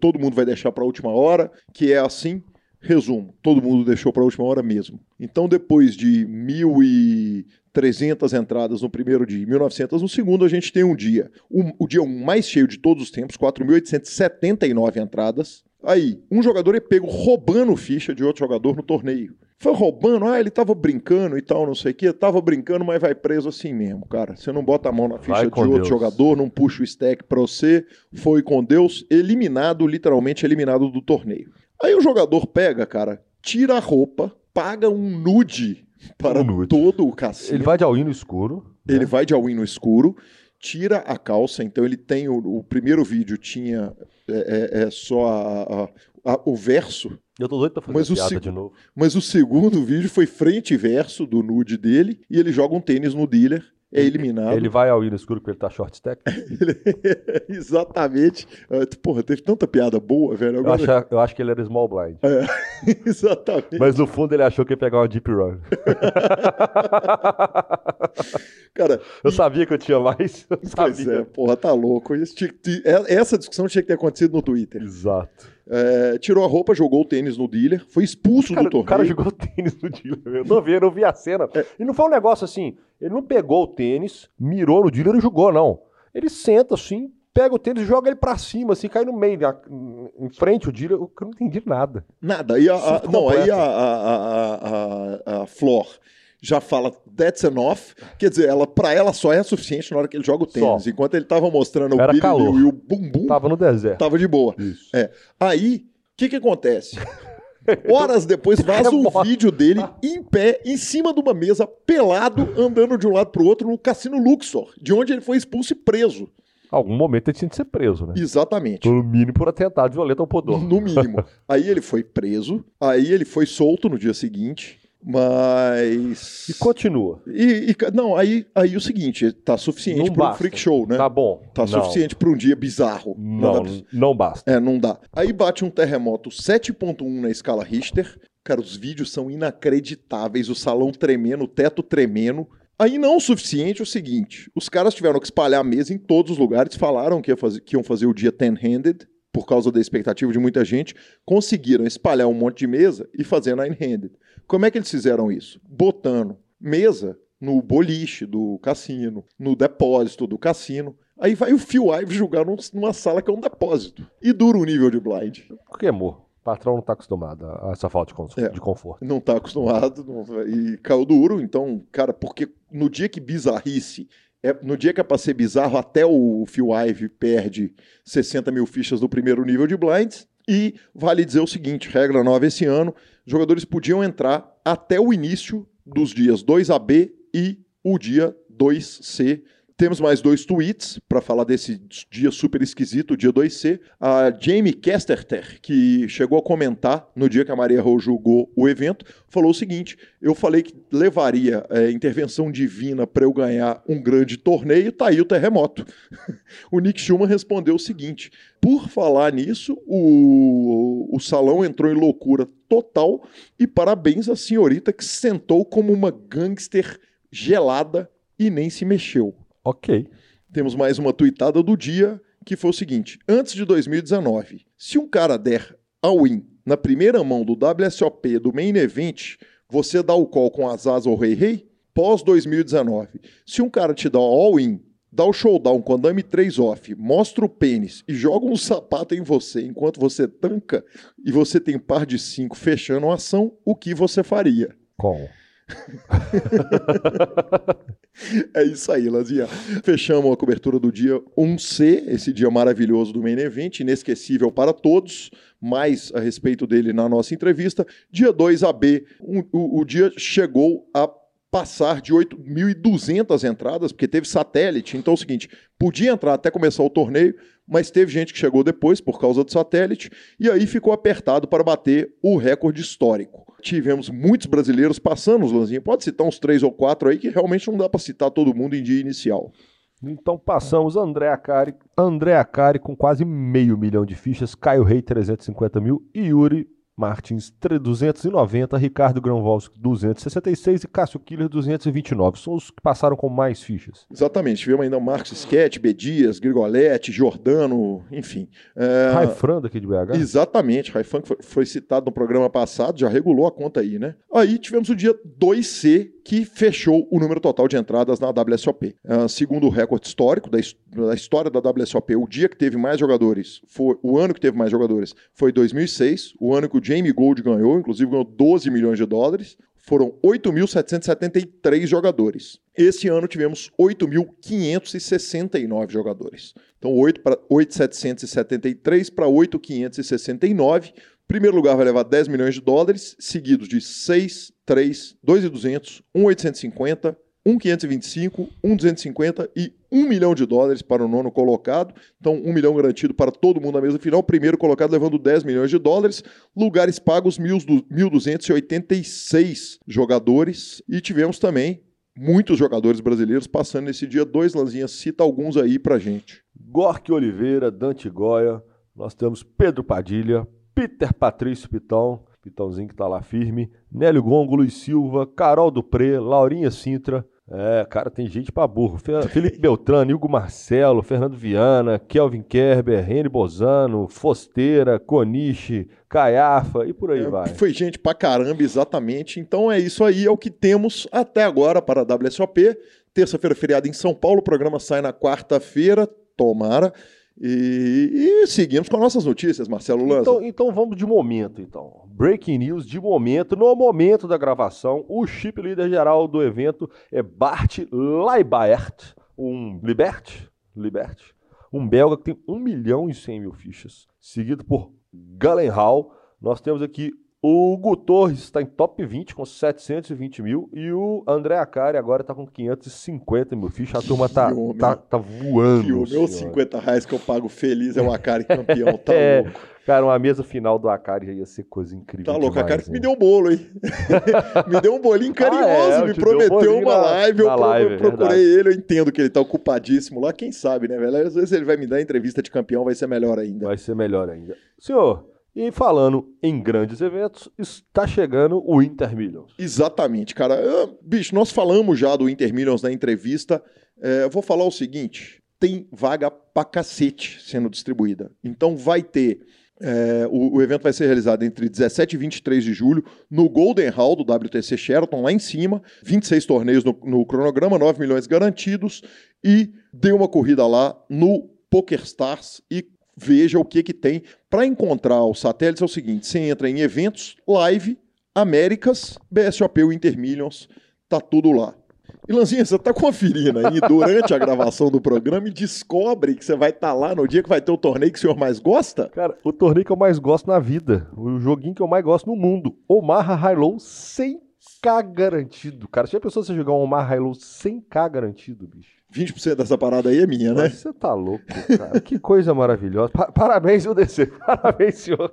Todo mundo vai deixar pra última hora, que é assim. Resumo: todo mundo deixou pra última hora mesmo. Então, depois de mil e 300 entradas no primeiro dia e 1.900 no segundo, a gente tem um dia. O, dia mais cheio de todos os tempos, 4.879 entradas. Aí, um jogador é pego roubando ficha de outro jogador no torneio. Foi roubando, ah, ele tava brincando e tal, não sei o quê. Tava brincando, mas vai preso assim mesmo, cara. Você não bota a mão na ficha de outro Deus. jogador, não puxa o stack pra você. Foi com Deus, eliminado, literalmente eliminado do torneio. Aí o jogador pega, cara, tira a roupa, paga um nude para Um nude. todo o cassino. Ele vai de all-in no escuro. né? Ele vai de all-in no escuro, tira a calça, então ele tem o, o primeiro vídeo tinha é, é- é só a- a- a- o verso, Eu tô doido pra fazer Mas o piada seg- de novo. mas o segundo vídeo foi frente e verso do nude dele e ele joga um tênis no dealer, é eliminado. Ele vai ao no escuro porque ele tá short stack. Exatamente. Ah, Porra, teve tanta piada boa, velho. Eu, Agora... acho, eu acho que ele era small blind. Exatamente. Mas no fundo ele achou que ia pegar uma deep run. Cara, Eu sabia que eu tinha mais. Eu pois sabia. é, porra, tá louco. Isso tinha é- Essa discussão tinha que ter acontecido no Twitter. Exato. É, tirou a roupa, jogou o tênis no dealer, foi expulso Cara, do torneio. o cara jogou tênis no dealer. Eu não vi, eu não vi a cena. É. E não foi um negócio assim. Ele não pegou o tênis, mirou no dealer e jogou, não. Ele senta assim, pega o tênis e joga ele pra cima, assim, cai no meio, na- em frente o dealer. Eu não entendi nada. Nada. E a, a- não, aí a, a, a, a Flor já fala that's enough. Quer dizer, ela, pra ela só é suficiente na hora que ele joga o tênis. Só. Enquanto ele tava mostrando o Era Billy calor. E o bumbum, tava, Tava no deserto. de boa. Isso. É. Aí, o que que acontece? Horas depois vaza um vídeo dele em pé, em cima de uma mesa, pelado, andando de um lado pro outro no Cassino Luxor, de onde ele foi expulso e preso. Algum momento ele tinha de ser preso, né? Exatamente. No mínimo por atentado violento ao pudor. No mínimo. aí ele foi preso, aí ele foi solto no dia seguinte, mas. E continua. E, e não, aí, aí o seguinte, tá suficiente Não para um freak show, né? Tá bom. Tá Não. suficiente para um dia bizarro. Não, Nada- não basta. É, não dá. Aí bate um terremoto 7.1 na escala Richter. Cara, os vídeos são inacreditáveis, o salão tremendo, o teto tremendo. Aí não o suficiente é o seguinte, os caras tiveram que espalhar a mesa em todos os lugares, falaram que, ia fazer- que iam fazer o dia ten-handed, por causa da expectativa de muita gente, conseguiram espalhar um monte de mesa e fazer nine-handed. Como é que eles fizeram isso? Botando mesa no boliche do cassino, no depósito do cassino. Aí vai o Phil Ive jogar num- numa sala que é um depósito. E dura o nível de blind. Porque, amor, o patrão não tá acostumado a essa falta de, É. de conforto. Não tá acostumado não- e caiu duro. Então, cara, porque no dia que bizarrice, é, no dia que é pra ser bizarro, até o Phil Ive perde 60 mil fichas do primeiro nível de blinds. E vale dizer o seguinte: regra nova esse ano, jogadores podiam entrar até o início dos dias 2AB e o dia 2C Temos mais dois tweets para falar desse dia super esquisito, dia 2C. A Jamie Kesterter, que chegou a comentar no dia que a Maria Rô julgou o evento, falou o seguinte: eu falei que levaria é, intervenção divina para eu ganhar um grande torneio, tá aí o terremoto. o Nick Schumann respondeu o seguinte: por falar nisso, o, o salão entrou em loucura total e parabéns à senhorita que sentou como uma gangster gelada e nem se mexeu. Ok. Temos mais uma tuitada do dia que foi o seguinte: antes de 2019, se um cara der all-in na primeira mão do WSOP do Main Event, você dá o call com as ou Rei Rei? Pós 2019, se um cara te dá all-in, dá o showdown com andame 3 off, mostra o pênis e joga um sapato em você enquanto você tanca e você tem par de 5 fechando a ação, o que você faria? Com. É isso aí, Lazinha. Fechamos a cobertura do dia 1C, esse dia maravilhoso do Main Event, inesquecível para todos. Mais a respeito dele na nossa entrevista. Dia 2AB, um, o, o dia chegou a passar de 8.200 entradas, porque teve satélite. Então é o seguinte, podia entrar até começar o torneio, mas teve gente que chegou depois por causa do satélite, e aí ficou apertado para bater o recorde histórico. Tivemos muitos brasileiros passando, Lanzinha. Pode citar uns três ou quatro aí que realmente não dá para citar todo mundo em dia inicial. Então passamos André Acari, André Acari com quase meio milhão de fichas, Caio Rei 350 mil e Yuri Martins 290, Ricardo Granvolski 266 e Cássio Killer 229. São os que passaram com mais fichas. Exatamente. Tivemos ainda Marcos Sketch, B. Dias, Grigoletti, Jordano, enfim. É... Raifran daqui de BH? Exatamente. Raifran foi, foi citado no programa passado, já regulou a conta aí, né? Aí tivemos o dia 2C, que fechou o número total de entradas na WSOP. Uh, segundo o recorde histórico da, da, história da WSOP, o dia que teve mais jogadores, foi o ano que teve mais jogadores foi 2006, o ano que o Jamie Gold ganhou, inclusive ganhou 12 milhões de dólares. Foram 8.773 jogadores. Esse ano tivemos 8.569 jogadores. Então, 8 para 8.773 para 8.569. Primeiro lugar vai levar 10 milhões de dólares, seguidos de 6, 3, 2.200, 1.850, 1,525, 1,250 e 1 milhão de dólares para o nono colocado. Então, 1 milhão garantido para todo mundo na mesa final. Primeiro colocado levando 10 milhões de dólares. Lugares pagos, 1.286 jogadores. E tivemos também muitos jogadores brasileiros passando nesse dia. Dois Lanzinhas, cita alguns aí para gente. Gork Oliveira, Dante Goya. Nós temos Pedro Padilha, Peter Patrício Pitão, Pitãozinho que está lá firme, Nélio Gongo, Luiz Silva, Carol Dupré, Laurinha Sintra, é, cara, tem gente pra burro. Felipe Beltrano, Hugo Marcelo, Fernando Viana, Kelvin Kerber, Reni Bozano, Fosteira, Coniche, Caiafa e por aí é, vai. Foi gente pra caramba, exatamente. Então é isso aí, é o que temos até agora para a WSOP. Terça-feira, feriado em São Paulo, o programa sai na quarta-feira, tomara. E, e, seguimos com as nossas notícias, Marcelo Lanza. Então, então vamos de momento, então. Breaking news de momento. No momento da gravação, o chip líder geral do evento é Bart Leibert, um Libert, Libert, um belga que tem 1 milhão e 100 mil fichas, seguido por Galen Hall. Nós temos aqui o Hugo Torres está em top 20 com 720 mil e o André Acari agora está com 550 mil fichas. A turma tá, tá, tá voando. O meu 50 reais que eu pago feliz é o Acari campeão, tá é, louco. Cara, uma mesa final do Acari ia ser coisa incrível. Tá louco, Acari que me deu um bolo, hein? me deu um bolinho carinhoso, ah, é, me prometeu um uma live, eu, live, eu procurei ele, eu entendo que ele tá ocupadíssimo lá, quem sabe, né, velho? Às vezes ele vai me dar entrevista de campeão, vai ser melhor ainda. Vai ser melhor ainda. Senhor, e falando em grandes eventos, está chegando o Inter Millions. Exatamente, cara. bicho, nós falamos já do Inter Millions na entrevista. É, vou falar o seguinte: tem vaga pra cacete sendo distribuída. Então vai ter. É, o, o, evento vai ser realizado entre 17 e 23 de julho no Golden Hall do WTC Sheraton, lá em cima. 26 torneios no, no cronograma, 9 milhões garantidos. E dê uma corrida lá no PokerStars e veja o que, que tem. Para encontrar os satélites é o seguinte: você entra em eventos, live, Américas, BSOP, o Intermillions, tá tudo lá. E Lanzinha, você tá conferindo aí durante a gravação do programa e descobre que você vai estar tá lá no dia que vai ter o torneio que o senhor mais gosta? Cara, o torneio que eu mais gosto na vida, o joguinho que eu mais gosto no mundo, Omaha High Low 100 100k garantido, cara. Já pensou você jogar um Omar Hilo 100k garantido, bicho? 20% dessa parada aí é minha, né? Mas Você tá louco, cara. que coisa maravilhosa. Pa- parabéns, descer. Parabéns, senhor.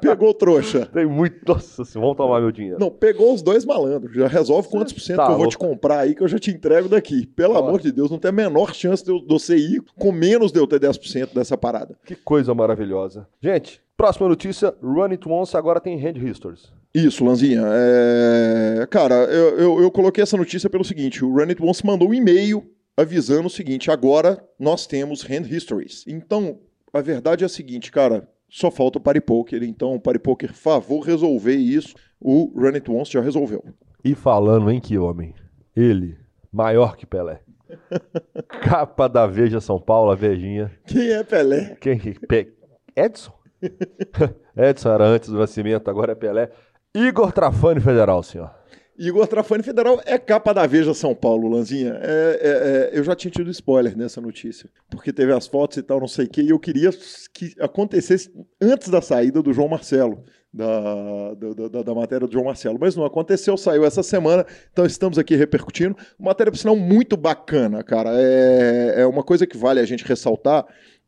Pegou o trouxa. Tem muito. Nossa, vamos tomar meu dinheiro. Não, pegou os dois malandros. Já resolve quantos por cento tá que eu vou te louco. comprar aí que eu já te entrego daqui. Pelo Ó. amor de Deus, não tem a menor chance de eu- de você ir com menos de eu ter 10% dessa parada. Que coisa maravilhosa. Gente, próxima notícia: Run It Once agora tem Hand Histories. Isso, Lanzinha. É... Cara, eu, eu, eu coloquei essa notícia pelo seguinte: o Run It Once mandou um e-mail avisando o seguinte: agora nós temos Hand Histories. Então, a verdade é a seguinte, cara. Só falta o Party Poker. Então, Party Poker, favor resolver isso. O Run It Once já resolveu. E falando em que homem? Ele, maior que Pelé. Capa da Veja São Paulo, a Vejinha. Quem é Pelé? Quem? Pe... Edson? Edson era antes do nascimento, agora é Pelé. Igor Trafani Federal, senhor. Igor Trafani Federal é capa da Veja São Paulo, Lanzinha. É, é, é, eu já tinha tido spoiler nessa notícia, porque teve as fotos e tal, não sei o quê, e eu queria que acontecesse antes da saída do João Marcelo, da, da, da- da matéria do João Marcelo. Mas não aconteceu, saiu essa semana, então estamos aqui repercutindo. Matéria, por sinal, muito bacana, cara. É, é uma coisa que vale a gente ressaltar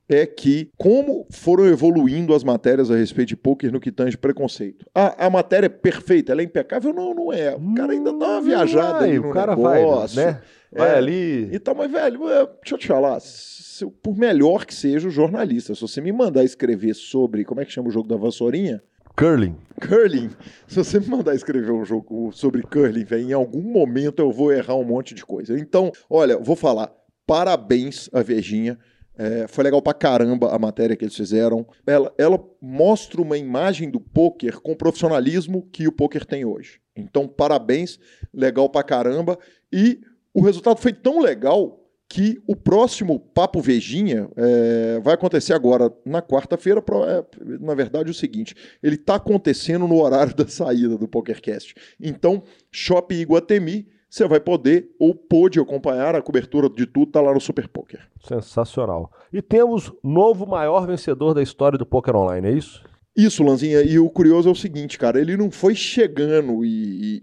é que como foram evoluindo as matérias a respeito de poker no que tange preconceito. A, a matéria é perfeita, ela é impecável? Não, não é. O cara ainda dá uma viajada Vai, o no cara negócio. vai, né? Vai É. ali. E tal, mas, velho, é, deixa eu te falar, se- por melhor que seja o jornalista, se você me mandar escrever sobre, como é que chama o jogo da vassourinha? Curling. Curling. Se você me mandar escrever um jogo sobre curling, velho, em algum momento eu vou errar um monte de coisa. Então, olha, vou falar, parabéns a Virgínia. É, foi legal pra caramba a matéria que eles fizeram. Ela, ela mostra uma imagem do poker com o profissionalismo que o poker tem hoje. Então, parabéns, legal pra caramba. E o resultado foi tão legal que o próximo Papo Vejinha é, vai acontecer agora na quarta-feira. é, na verdade, o seguinte: ele está acontecendo no horário da saída do PokerCast. Então, Shopping Iguatemi, você vai poder ou pôde acompanhar a cobertura de tudo, tá lá no Super Poker. Sensacional. E temos novo maior vencedor da história do poker online, é isso? Isso, Lanzinha, e o curioso é o seguinte, cara, ele não foi chegando e,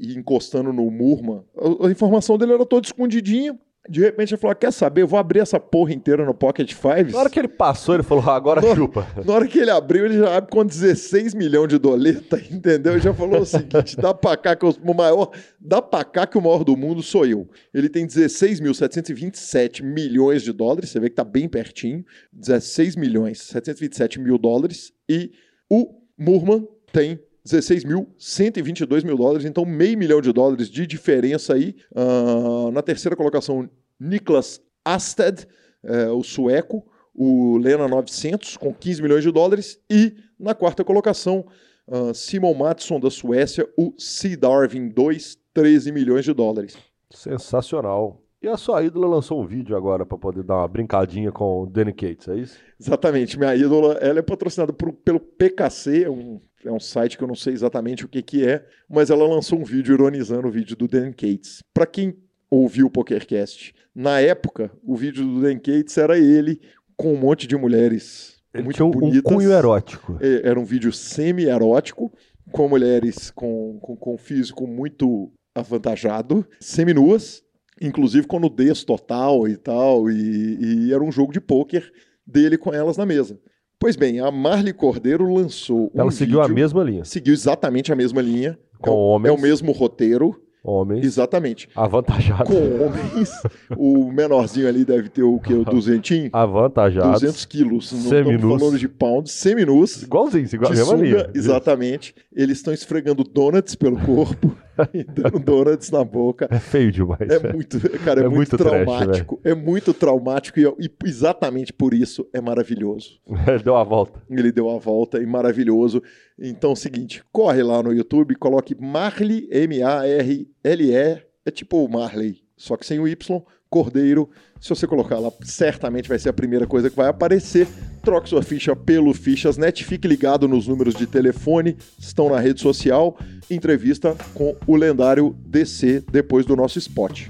e- e encostando no Murma. A, a informação dele era toda escondidinha. De repente ele falou: quer saber? Eu vou abrir essa porra inteira no Pocket Fives. Na hora que ele passou, ele falou, "Ah, agora Não. chupa. Na hora que ele abriu, ele já abre com 16 milhões de doleta, entendeu? Ele já falou o seguinte: dá pra cá que eu- o maior, dá pra cá que o maior do mundo sou eu. Ele tem 16.727 milhões de dólares, você vê que tá bem pertinho. 16 milhões 727 mil dólares. E o Murman tem 16.122 mil dólares, então meio milhão de dólares de diferença aí. Ah, na terceira colocação, Niklas Asted, eh, o sueco, o Lena 900 com 15 milhões de dólares e na quarta colocação ah, Simon Mattsson da Suécia, o Sea Darwin 2, 13 milhões de dólares. Sensacional. E a sua ídola lançou um vídeo agora pra poder dar uma brincadinha com o Danny Cates, é isso? Exatamente, minha ídola, ela é patrocinada por- pelo PKC, é um, é um site que eu não sei exatamente o que, que é, mas ela lançou um vídeo ironizando o vídeo do Dan Cates. Para quem ouviu o PokerCast, na época, o vídeo do Dan Cates era ele com um monte de mulheres Ele muito tinha um, um bonitas. cunho erótico. É, Era um vídeo semi-erótico, com mulheres com, com, com físico muito avantajado, seminuas, inclusive com nudez total e tal, e, e era um jogo de pôquer dele com elas na mesa. Pois bem, a Marley Cordeiro lançou um Ela seguiu a vídeo- mesma linha. Seguiu exatamente a mesma linha. Com é, o- homens. é o mesmo roteiro, Homens exatamente. avantajados. Com homens. o menorzinho ali deve ter o quê? O duzentinho? Avantajados. 200 quilos. Não Seminus. falando de pounds, seminus. Igualzinho, igual a mesma linha. exatamente. Eles estão esfregando donuts pelo corpo e dando donuts na boca. É feio demais. É velho. muito, cara, é, É muito, muito trash, traumático. é muito traumático e, e exatamente por isso é maravilhoso. Deu a volta. Ele deu a volta e maravilhoso. Então, é o seguinte, corre lá no YouTube, coloque Marley, M-A-R-L-E, é tipo Marley, só que sem o Y, Cordeiro. Se você colocar lá, certamente vai ser a primeira coisa que vai aparecer. Troque sua ficha pelo Fichas.net, fique ligado nos números de telefone, estão na rede social. Entrevista com o lendário DC depois do nosso spot.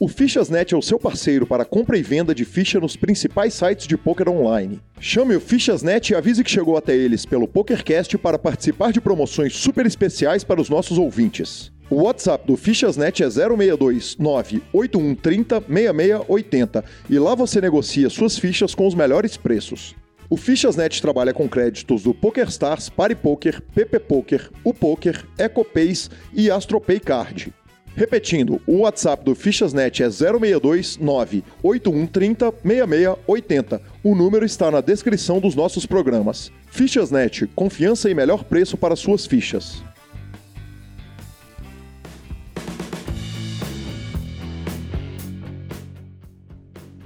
O Fichasnet é o seu parceiro para compra e venda de ficha nos principais sites de poker online. Chame o Fichasnet e avise que chegou até eles pelo PokerCast para participar de promoções super especiais para os nossos ouvintes. O WhatsApp do Fichasnet é 062 98130 6680 e lá você negocia suas fichas com os melhores preços. O Fichasnet trabalha com créditos do PokerStars, PariPoker, PP Poker, o Poker, EcoPays e AstroPay Card. Repetindo, o WhatsApp do Fichasnet é 062 98130 6680. O número está na descrição dos nossos programas. Fichasnet, confiança e melhor preço para suas fichas.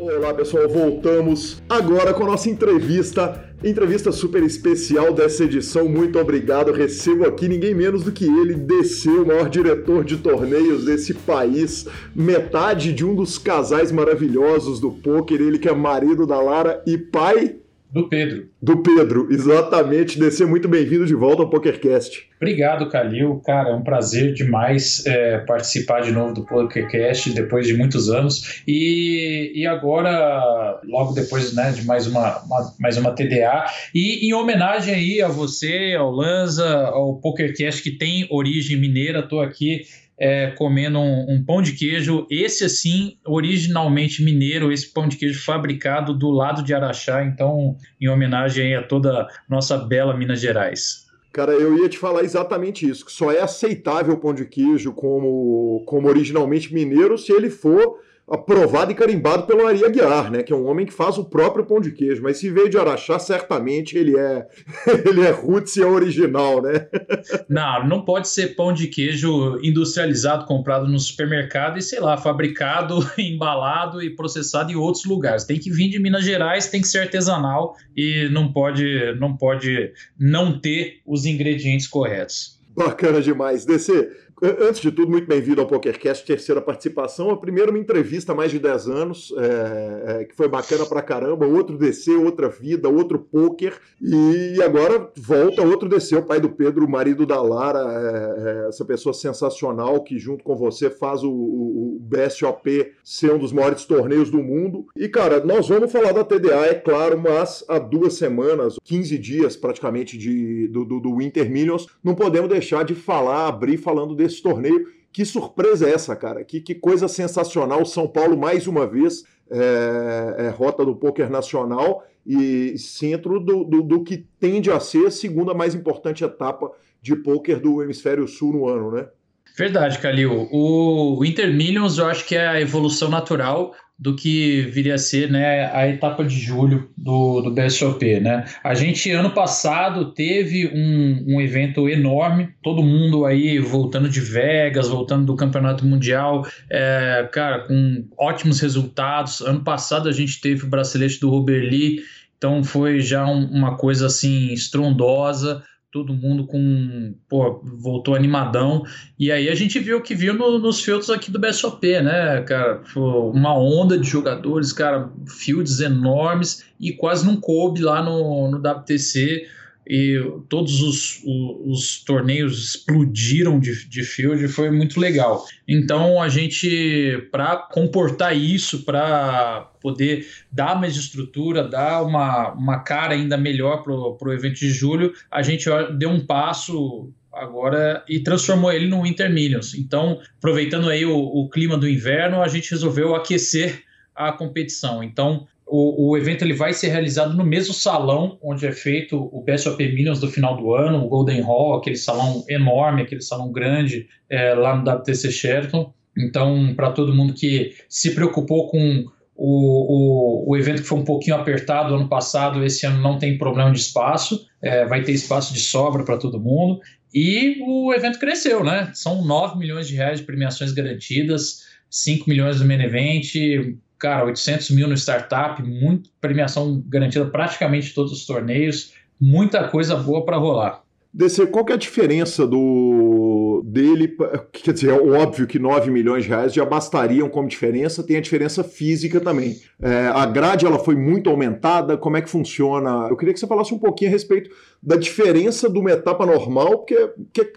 Olá pessoal, voltamos agora com a nossa entrevista, entrevista super especial dessa edição. Muito obrigado. Recebo aqui ninguém menos do que ele, DC, o maior diretor de torneios desse país, metade de um dos casais maravilhosos do poker, ele que é marido da Lara e pai do Pedro. Do Pedro, exatamente. Descer muito bem-vindo de volta ao PokerCast. Obrigado, Calil. Cara, é um prazer demais é, participar de novo do PokerCast depois de muitos anos. E, e agora, logo depois né, de mais uma, uma, mais uma TDA. E em homenagem aí a você, ao Lanza, ao PokerCast que tem origem mineira, estou aqui é, comendo um, um, pão de queijo, esse assim, originalmente mineiro, esse pão de queijo fabricado do lado de Araxá, então em homenagem a toda nossa bela Minas Gerais. Cara, eu ia te falar exatamente isso, que só é aceitável o pão de queijo como, como originalmente mineiro se ele for aprovado e carimbado pelo Ari Aguiar, né? Que é um homem que faz o próprio pão de queijo. Mas se veio de Araxá, certamente ele é ele é roots e é original, né? Não, não pode ser pão de queijo industrializado, comprado no supermercado e, sei lá, fabricado, embalado e processado em outros lugares. Tem que vir de Minas Gerais, tem que ser artesanal e não pode, não pode não ter os ingredientes corretos. Bacana demais. DC, Antes de tudo, muito bem-vindo ao PokerCast, terceira participação. A primeira, uma entrevista há mais de 10 anos, é, é, que foi bacana pra caramba. Outro DC, outra vida, outro poker. E agora volta outro DC, o pai do Pedro, o marido da Lara, é, é essa pessoa sensacional que, junto com você, faz o, o, BSOP ser um dos maiores torneios do mundo. E, cara, nós vamos falar da TDA, é claro, mas há duas semanas, 15 dias praticamente de, do, do, do Winter Millions, não podemos deixar de falar, abrir falando desse esse torneio. Que surpresa é essa, cara? Que, que coisa sensacional. São Paulo, mais uma vez, é, é rota do poker nacional e centro do, do, do, que tende a ser a segunda mais importante etapa de poker do hemisfério sul no ano, né? Verdade, Calil. O Inter Millions eu acho que é a evolução natural do que viria a ser né, a etapa de julho do, do BSOP. Né? A gente, ano passado, teve um, um evento enorme, todo mundo aí voltando de Vegas, voltando do Campeonato Mundial, é, cara, com ótimos resultados. Ano passado a gente teve o bracelete do Robert Lee, então foi já um, uma coisa assim estrondosa todo mundo com pô, voltou animadão. E aí a gente viu o que viu no, nos filtros aqui do BSOP, né, cara, uma onda de jogadores, cara, fields enormes e quase não coube lá no, no WTC e todos os, os, os, torneios explodiram de, de field, foi muito legal. Então a gente, para comportar isso, para poder dar mais estrutura, dar uma, uma cara ainda melhor para o evento de julho, a gente deu um passo agora e transformou ele no Winter Millions. Então, aproveitando aí o, o clima do inverno, a gente resolveu aquecer a competição. Então, o, o, evento ele vai ser realizado no mesmo salão onde é feito o BSOP Millions do final do ano, o Golden Hall, aquele salão enorme, aquele salão grande é, lá no WTC Sheraton. Então, para todo mundo que se preocupou com o, o, o, evento que foi um pouquinho apertado ano passado, esse ano não tem problema de espaço, é, vai ter espaço de sobra para todo mundo. E o evento cresceu, né? São 9 milhões de reais de premiações garantidas, 5 milhões no main event, cara, 800 mil no startup, muita premiação garantida praticamente todos os torneios, muita coisa boa para rolar. DC, qual que é a diferença do dele? Quer dizer, é óbvio que 9 milhões de reais já bastariam como diferença, tem a diferença física também. É, a grade ela foi muito aumentada, como é que funciona? Eu queria que você falasse um pouquinho a respeito da diferença de uma etapa normal, porque,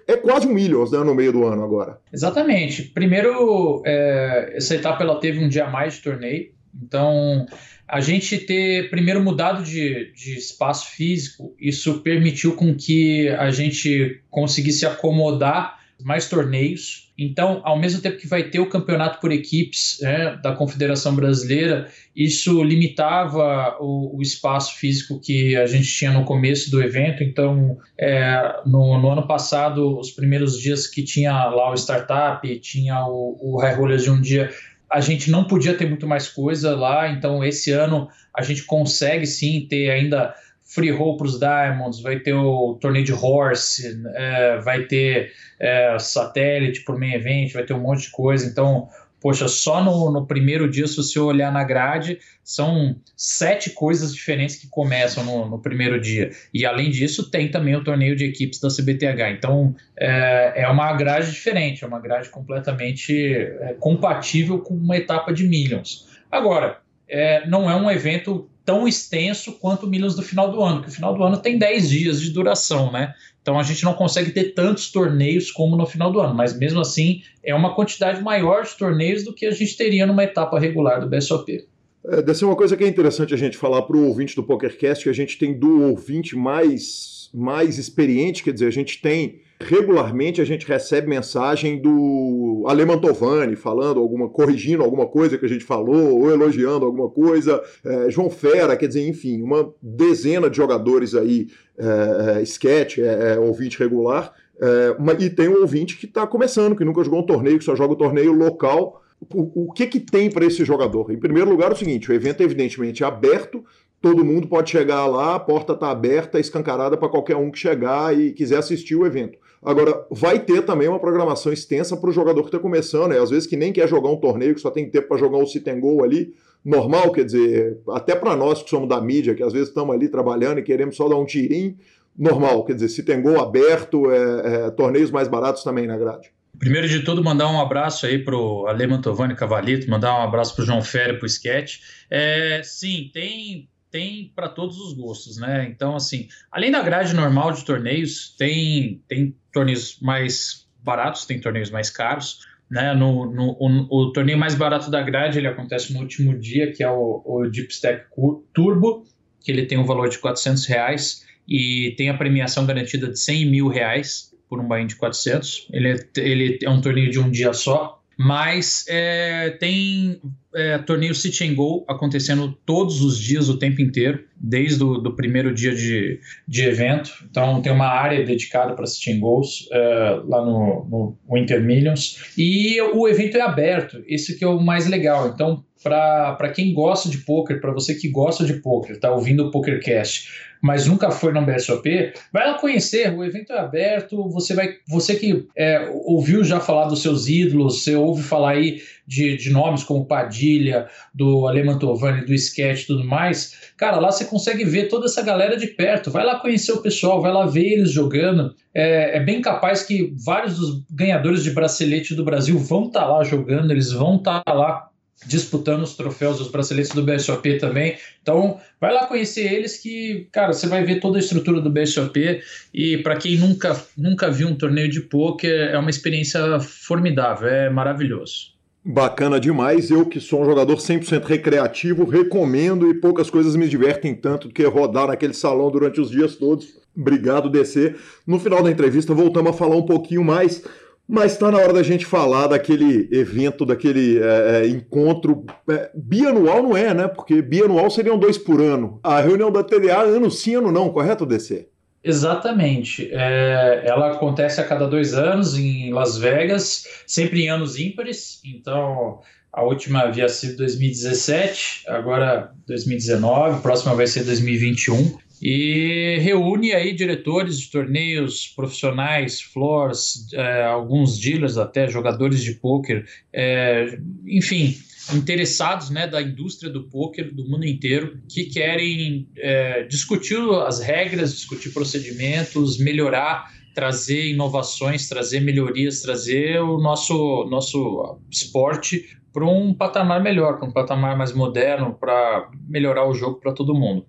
é quase um milhões né, no meio do ano agora. Exatamente. Primeiro, é, essa etapa ela teve um dia a mais de torneio, então a gente ter primeiro mudado de, de espaço físico, isso permitiu com que a gente conseguisse acomodar mais torneios. Então, ao mesmo tempo que vai ter o campeonato por equipes né, da Confederação Brasileira, isso limitava o, o, espaço físico que a gente tinha no começo do evento. Então, é, no, no, ano passado, os primeiros dias que tinha lá o startup, tinha o, o High Rollers de um dia, a gente não podia ter muito mais coisa lá, então esse ano a gente consegue sim ter ainda free roll para os Diamonds, vai ter o torneio de horse, é, vai ter é, satélite por main event, vai ter um monte de coisa, então poxa, só no, no, primeiro dia, se você olhar na grade, são sete coisas diferentes que começam no, no, primeiro dia. E além disso, tem também o torneio de equipes da CBTH. Então é, é uma grade diferente, é uma grade completamente é, compatível com uma etapa de Millions. Agora, é, não é um evento tão extenso quanto o Millions do final do ano, que o final do ano tem 10 dias de duração, né? Então a gente não consegue ter tantos torneios como no final do ano, mas mesmo assim é uma quantidade maior de torneios do que a gente teria numa etapa regular do BSOP. É, deve ser uma coisa que é interessante a gente falar para o ouvinte do PokerCast, que a gente tem do ouvinte mais, mais experiente, quer dizer, a gente tem regularmente a gente recebe mensagem do Alemantovani falando alguma, corrigindo alguma coisa que a gente falou, ou elogiando alguma coisa, é, João Fera, quer dizer, enfim, uma dezena de jogadores aí, é, é, sketch, é, é ouvinte regular, é, uma, e tem um ouvinte que está começando, que nunca jogou um torneio, que só joga o um torneio local. O, o que, que tem para esse jogador? Em primeiro lugar, o seguinte: o evento é evidentemente aberto, todo mundo pode chegar lá, a porta está aberta, escancarada para qualquer um que chegar e quiser assistir o evento. Agora, vai ter também uma programação extensa para o jogador que está começando, né? às vezes que nem quer jogar um torneio, que só tem tempo para jogar um sit and go ali, normal, quer dizer, até para nós que somos da mídia, que às vezes estamos ali trabalhando e queremos só dar um tirinho, normal, quer dizer, sit and go aberto, é, é, torneios mais baratos também na grade. Primeiro de tudo, mandar um abraço aí pro Ale Mantovani Cavalito, mandar um abraço pro João Ferre, pro Sketch. É, sim, tem tem para todos os gostos, né? Então, assim, além da grade normal de torneios, tem, tem torneios mais baratos, tem torneios mais caros. Né? No, no o, o, torneio mais barato da grade ele acontece no último dia, que é o, o Deep Stack Turbo, que ele tem um valor de 400 reais e tem a premiação garantida de 100 mil reais por um buy de 400. Ele é, ele é um torneio de um dia só, mas é, tem é, torneio City and Go acontecendo todos os dias, o tempo inteiro, desde o do primeiro dia de, de evento. Então tem uma área dedicada para City and Goals é, lá no, no Winter Millions. E o evento é aberto, esse que é o mais legal. Então, para quem gosta de poker, para você que gosta de poker, tá ouvindo o PokerCast, mas nunca foi no BSOP, vai lá conhecer, o evento é aberto, você vai, você que é, ouviu já falar dos seus ídolos, você ouve falar aí de, de nomes como Padilha, do Alemantovani, do Sketch e tudo mais, cara, lá você consegue ver toda essa galera de perto, vai lá conhecer o pessoal, vai lá ver eles jogando, é, é bem capaz que vários dos ganhadores de bracelete do Brasil vão estar tá lá jogando, eles vão estar tá lá disputando os troféus dos braceletes do BSOP também. Então, vai lá conhecer eles que, cara, você vai ver toda a estrutura do BSOP e para quem nunca nunca viu um torneio de poker, é uma experiência formidável, é maravilhoso. Bacana demais. Eu que sou um jogador 100% recreativo, recomendo e poucas coisas me divertem tanto do que rodar naquele salão durante os dias todos. Obrigado, DC. No final da entrevista voltamos a falar um pouquinho mais mas está na hora da gente falar daquele evento, daquele é, é, encontro é, bianual, não é, né? Porque bianual seriam dois por ano. A reunião da TDA, ano sim, ano não, correto, DC? Exatamente. É, ela acontece a cada dois anos em Las Vegas, sempre em anos ímpares. Então, a última havia sido 2017, agora 2019, a próxima vai ser 2021 e reúne aí diretores de torneios profissionais, floors, é, alguns dealers até, jogadores de pôquer, é, enfim, interessados né, da indústria do poker do mundo inteiro que querem é, discutir as regras, discutir procedimentos, melhorar, trazer inovações, trazer melhorias, trazer o nosso, nosso esporte para um patamar melhor, para um patamar mais moderno, para melhorar o jogo para todo mundo.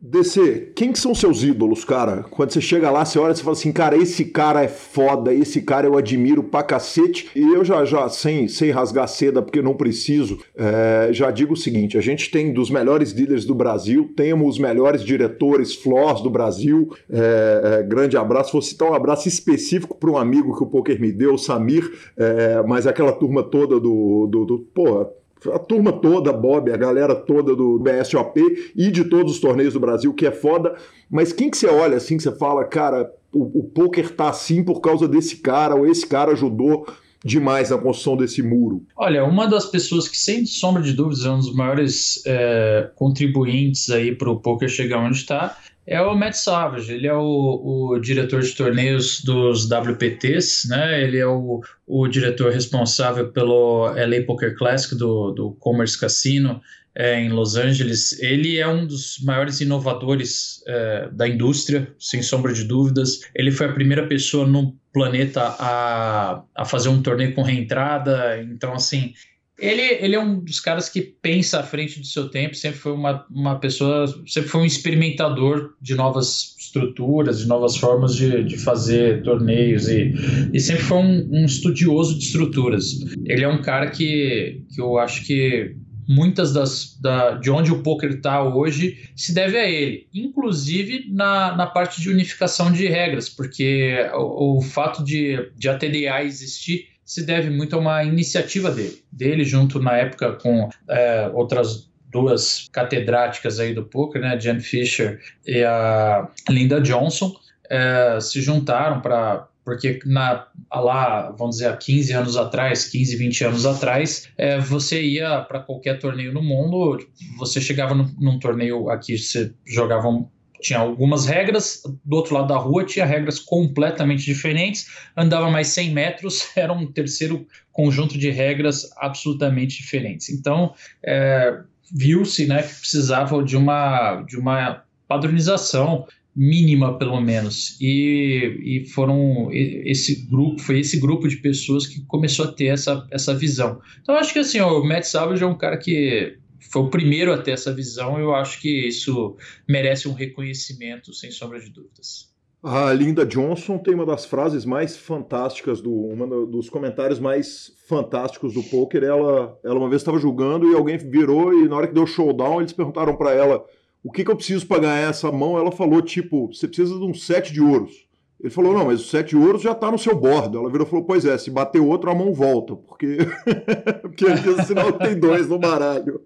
DC, quem que são seus ídolos, cara? Quando você chega lá, você olha e fala assim, cara, esse cara é foda, esse cara eu admiro pra cacete. E eu já, já sem, sem rasgar seda, porque não preciso, é, já digo o seguinte, a gente tem dos melhores líderes do Brasil, temos os melhores diretores flós do Brasil. É, é, grande abraço, vou citar um abraço específico para um amigo que o Poker me deu, o Samir, é, mas aquela turma toda do, do, do porra, a turma toda, Bob, a galera toda do BSOP e de todos os torneios do Brasil, que é foda. Mas quem que você olha assim, que você fala, cara, o, o poker tá assim por causa desse cara, ou esse cara ajudou demais na construção desse muro? Olha, uma das pessoas que, sem sombra de dúvidas, é um dos maiores é, contribuintes aí para o poker chegar onde está, é o Matt Savage. Ele é o, o, diretor de torneios dos WPTs, né? Ele é o, o diretor responsável pelo LA Poker Classic do, do Commerce Casino é, em Los Angeles. Ele é um dos maiores inovadores é, da indústria, sem sombra de dúvidas. Ele foi a primeira pessoa no planeta a, a fazer um torneio com reentrada. Então, assim, ele, ele é um dos caras que pensa à frente do seu tempo, sempre foi uma, uma pessoa, sempre foi um experimentador de novas estruturas, de novas formas de, de fazer torneios e, e sempre foi um, um estudioso de estruturas. Ele é um cara que, que eu acho que muitas das da, de onde o poker está hoje se deve a ele, inclusive na, na parte de unificação de regras, porque o, o fato de, de a TDA existir se deve muito a uma iniciativa dele, dele junto na época com é, outras duas catedráticas aí do poker, né, Jen Fisher e a Linda Johnson, é, se juntaram para porque na, lá, vamos dizer, há 15 anos atrás, 15, 20 anos atrás, é, você ia para qualquer torneio no mundo, você chegava num, num torneio aqui, você jogava um, tinha algumas regras, do outro lado da rua tinha regras completamente diferentes, andava mais 100 metros, era um terceiro conjunto de regras absolutamente diferentes. Então, é, viu-se né, que precisava de uma, de uma padronização mínima pelo menos e, e foram esse grupo foi esse grupo de pessoas que começou a ter essa, essa visão então acho que assim o Matt Savage é um cara que foi o primeiro a ter essa visão. Eu acho que isso merece um reconhecimento, sem sombra de dúvidas. A Linda Johnson tem uma das frases mais fantásticas, do, um dos comentários mais fantásticos do poker. Ela, ela uma vez estava julgando e alguém virou e na hora que deu showdown eles perguntaram para ela o que, que eu preciso para ganhar essa mão. Ela falou tipo, você precisa de um sete de ouros. Ele falou, não, mas o sete ouros já está no seu bordo. Ela virou e falou, pois é, se bater outro, a mão volta, porque, porque que tem dois no baralho.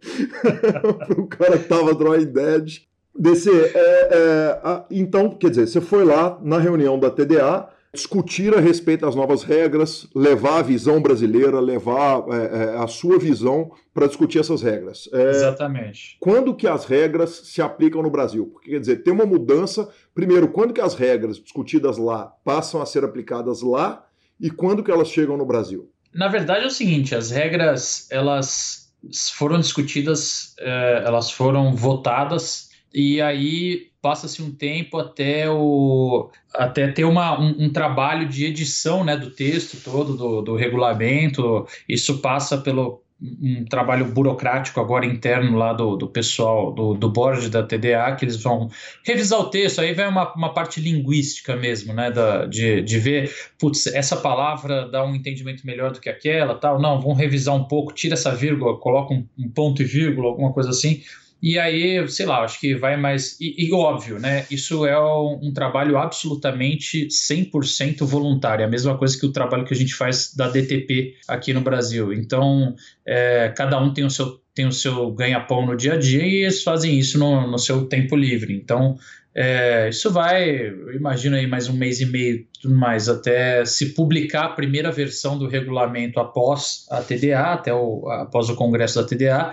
o cara que tava drawing dead. DC, é, é, a, então, quer dizer, você foi lá na reunião da TDA, discutir a respeito das novas regras, levar a visão brasileira, levar é, é, a sua visão para discutir essas regras. É, Exatamente. Quando que as regras se aplicam no Brasil? Porque quer dizer, tem uma mudança. Primeiro, quando que as regras discutidas lá passam a ser aplicadas lá e quando que elas chegam no Brasil? Na verdade é o seguinte, as regras elas foram discutidas, é, elas foram votadas e aí passa-se um tempo até o até ter uma, um, um, trabalho de edição né, do texto todo, do, do regulamento. Isso passa pelo um trabalho burocrático agora interno lá do, do pessoal do, do board da TDA, que eles vão revisar o texto, aí vem uma, uma parte linguística mesmo, né, da, de, de ver, putz, essa palavra dá um entendimento melhor do que aquela, tal, não, vão revisar um pouco, tira essa vírgula, coloca um, um ponto e vírgula, alguma coisa assim, e aí, sei lá, acho que vai mais. E, e óbvio, né? Isso é um, trabalho absolutamente 100% voluntário. É a mesma coisa que o trabalho que a gente faz da DTP aqui no Brasil. Então, é, cada um tem o seu, tem o seu ganha-pão no dia a dia e eles fazem isso no, no seu tempo livre. Então, é, isso vai, eu imagino aí mais um mês e meio, tudo mais, até se publicar a primeira versão do regulamento após a TDA, até o, após o congresso da TDA.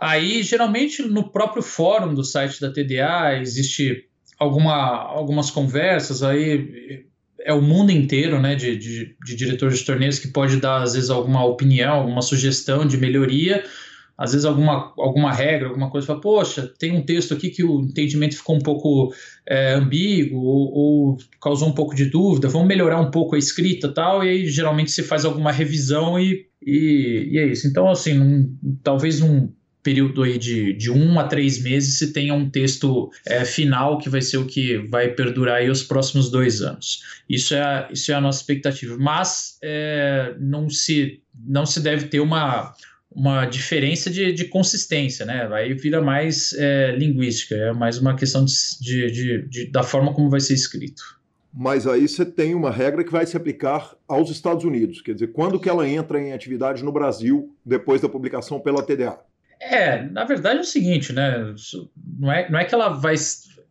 Aí, geralmente, no próprio fórum do site da TDA existe alguma, algumas conversas, aí é o mundo inteiro né, de, de, de diretores de torneios que pode dar, às vezes, alguma opinião, alguma sugestão de melhoria. às vezes alguma, alguma regra, alguma coisa, fala, poxa, tem um texto aqui que o entendimento ficou um pouco é, ambíguo ou, ou, causou um pouco de dúvida, vamos melhorar um pouco a escrita tal, e aí geralmente se faz alguma revisão e, e, e é isso. Então, assim, um, talvez um período aí de, de um a três meses se tenha um texto é, final que vai ser o que vai perdurar aí os próximos dois anos. Isso é a, isso é a nossa expectativa. Mas é, não, se, não se deve ter uma, uma diferença de, de consistência, né? Aí vira mais é, linguística, é mais uma questão de, de, de, da forma como vai ser escrito. Mas aí você tem uma regra que vai se aplicar aos Estados Unidos, quer dizer, quando que ela entra em atividade no Brasil depois da publicação pela TDA? É, na verdade é o seguinte, né? Não é, não é que ela vai.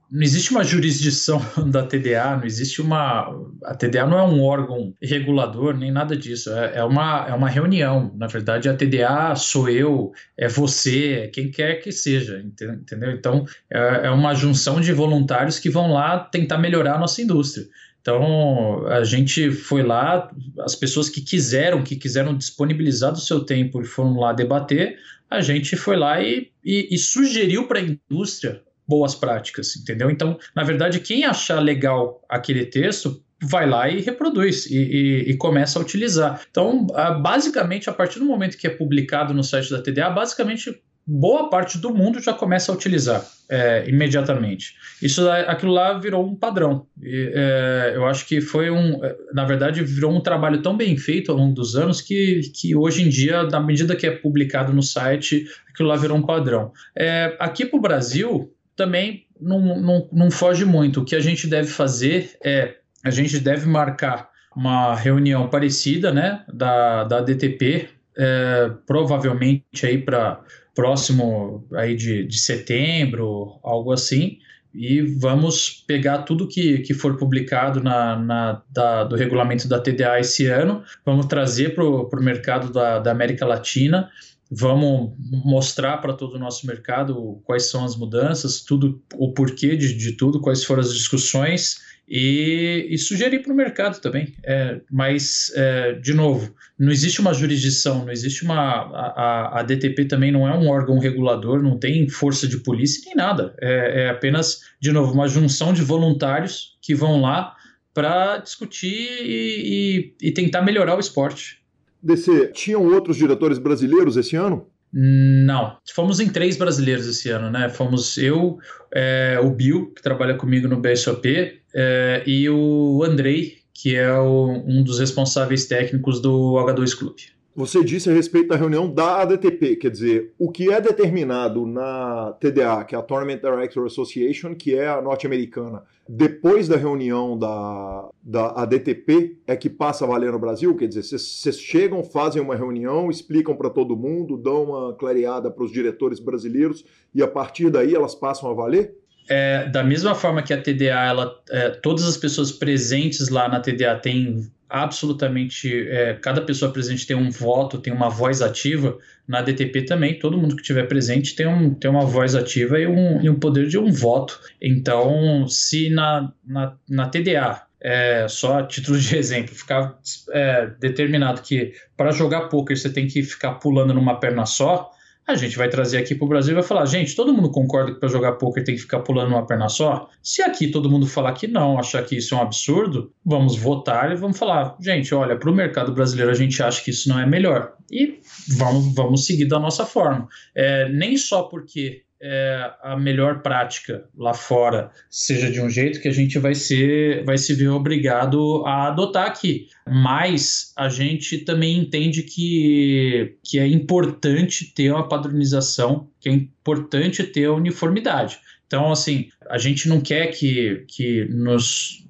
Não existe uma jurisdição da TDA, não existe uma. A TDA não é um órgão regulador, nem nada disso. É, é, uma, é uma reunião. Na verdade, a TDA sou eu, é você, é quem quer que seja, entendeu? Então, é, é uma junção de voluntários que vão lá tentar melhorar a nossa indústria. Então, a gente foi lá, as pessoas que quiseram, que quiseram disponibilizar do seu tempo e foram lá debater, a gente foi lá e, e, e sugeriu para a indústria boas práticas, entendeu? Então, na verdade, quem achar legal aquele texto vai lá e reproduz e, e, e, começa a utilizar. Então, basicamente, a partir do momento que é publicado no site da TDA, basicamente boa parte do mundo já começa a utilizar é, imediatamente. Isso, aquilo lá virou um padrão. E, é, eu acho que foi um, é, na verdade, virou um trabalho tão bem feito ao longo dos anos que, que hoje em dia, na medida que é publicado no site, aquilo lá virou um padrão. É, aqui para o Brasil também não, não, não foge muito. O que a gente deve fazer é a gente deve marcar uma reunião parecida, né, da, da DTP, é, provavelmente aí para próximo aí de, de setembro, algo assim, e vamos pegar tudo que, que for publicado na, na da, do regulamento da TDA esse ano, vamos trazer para o mercado da, da América Latina, vamos mostrar para todo o nosso mercado quais são as mudanças, tudo o porquê de, de tudo, quais foram as discussões e, e sugerir para o mercado também. É, mas, é, de novo, não existe uma jurisdição, não existe uma. A, a, DTP também não é um órgão regulador, não tem força de polícia nem nada. É, é apenas, de novo, uma junção de voluntários que vão lá para discutir e, e, e tentar melhorar o esporte. DC, tinham outros diretores brasileiros esse ano? Não, fomos em três brasileiros esse ano, né? Fomos eu, é, o Bill, que trabalha comigo no BSOP, é, e o Andrei, que é o, um dos responsáveis técnicos do H2 Clube. Você disse a respeito da reunião da ADTP, quer dizer, o que é determinado na TDA, que é a Tournament Director Association, que é a norte-americana, depois da reunião da, da ADTP, é que passa a valer no Brasil? Quer dizer, vocês chegam, fazem uma reunião, explicam para todo mundo, dão uma clareada para os diretores brasileiros e a partir daí elas passam a valer? É, da mesma forma que a TDA, ela, é, todas as pessoas presentes lá na TDA têm absolutamente é, cada pessoa presente tem um voto, tem uma voz ativa. Na DTP também, todo mundo que estiver presente tem, um, tem uma voz ativa e um, e um poder de um voto. Então, se na, na, na TDA, é, só a título de exemplo, ficar é, determinado que para jogar poker você tem que ficar pulando numa perna só, a gente vai trazer aqui para o Brasil e vai falar: gente, todo mundo concorda que para jogar poker tem que ficar pulando uma perna só? Se aqui todo mundo falar que não, achar que isso é um absurdo, vamos votar e vamos falar: gente, olha, para o mercado brasileiro a gente acha que isso não é melhor. E vamos, vamos seguir da nossa forma. É, nem só porque é, a melhor prática lá fora seja de um jeito que a gente vai ser vai se ver obrigado a adotar aqui. Mas a gente também entende que, que é importante ter uma padronização, que é importante ter a uniformidade. Então, assim, a gente não quer que, que nos,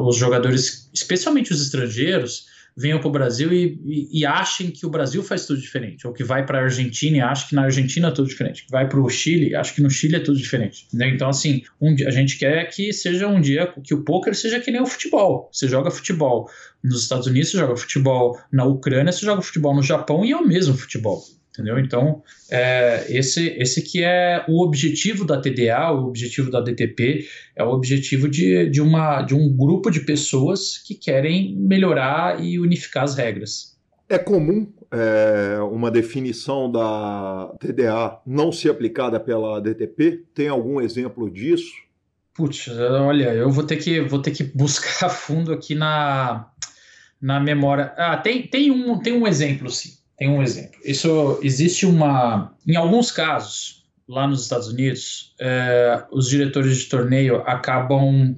os jogadores, especialmente os estrangeiros, venham para o Brasil e, e, e, achem que o Brasil faz tudo diferente, ou que vai para a Argentina e acha que na Argentina é tudo diferente, que vai para o Chile acha que no Chile é tudo diferente. Entendeu? Então, assim, um dia, a gente quer que seja um dia que o poker seja que nem o futebol. Você joga futebol nos Estados Unidos, você joga futebol na Ucrânia, você joga futebol no Japão e é o mesmo futebol entendeu? Então, é, esse, esse que é o objetivo da TDA, o objetivo da DTP, é o objetivo de, de, uma, de um grupo de pessoas que querem melhorar e unificar as regras. É comum é, uma definição da TDA não ser aplicada pela DTP? Tem algum exemplo disso? Putz, olha, eu vou ter que, vou ter que buscar fundo aqui na, na memória. Ah, tem, tem, um, tem um exemplo, sim. Tem um exemplo. Isso existe uma. Em alguns casos, lá nos Estados Unidos, é, os diretores de torneio acabam.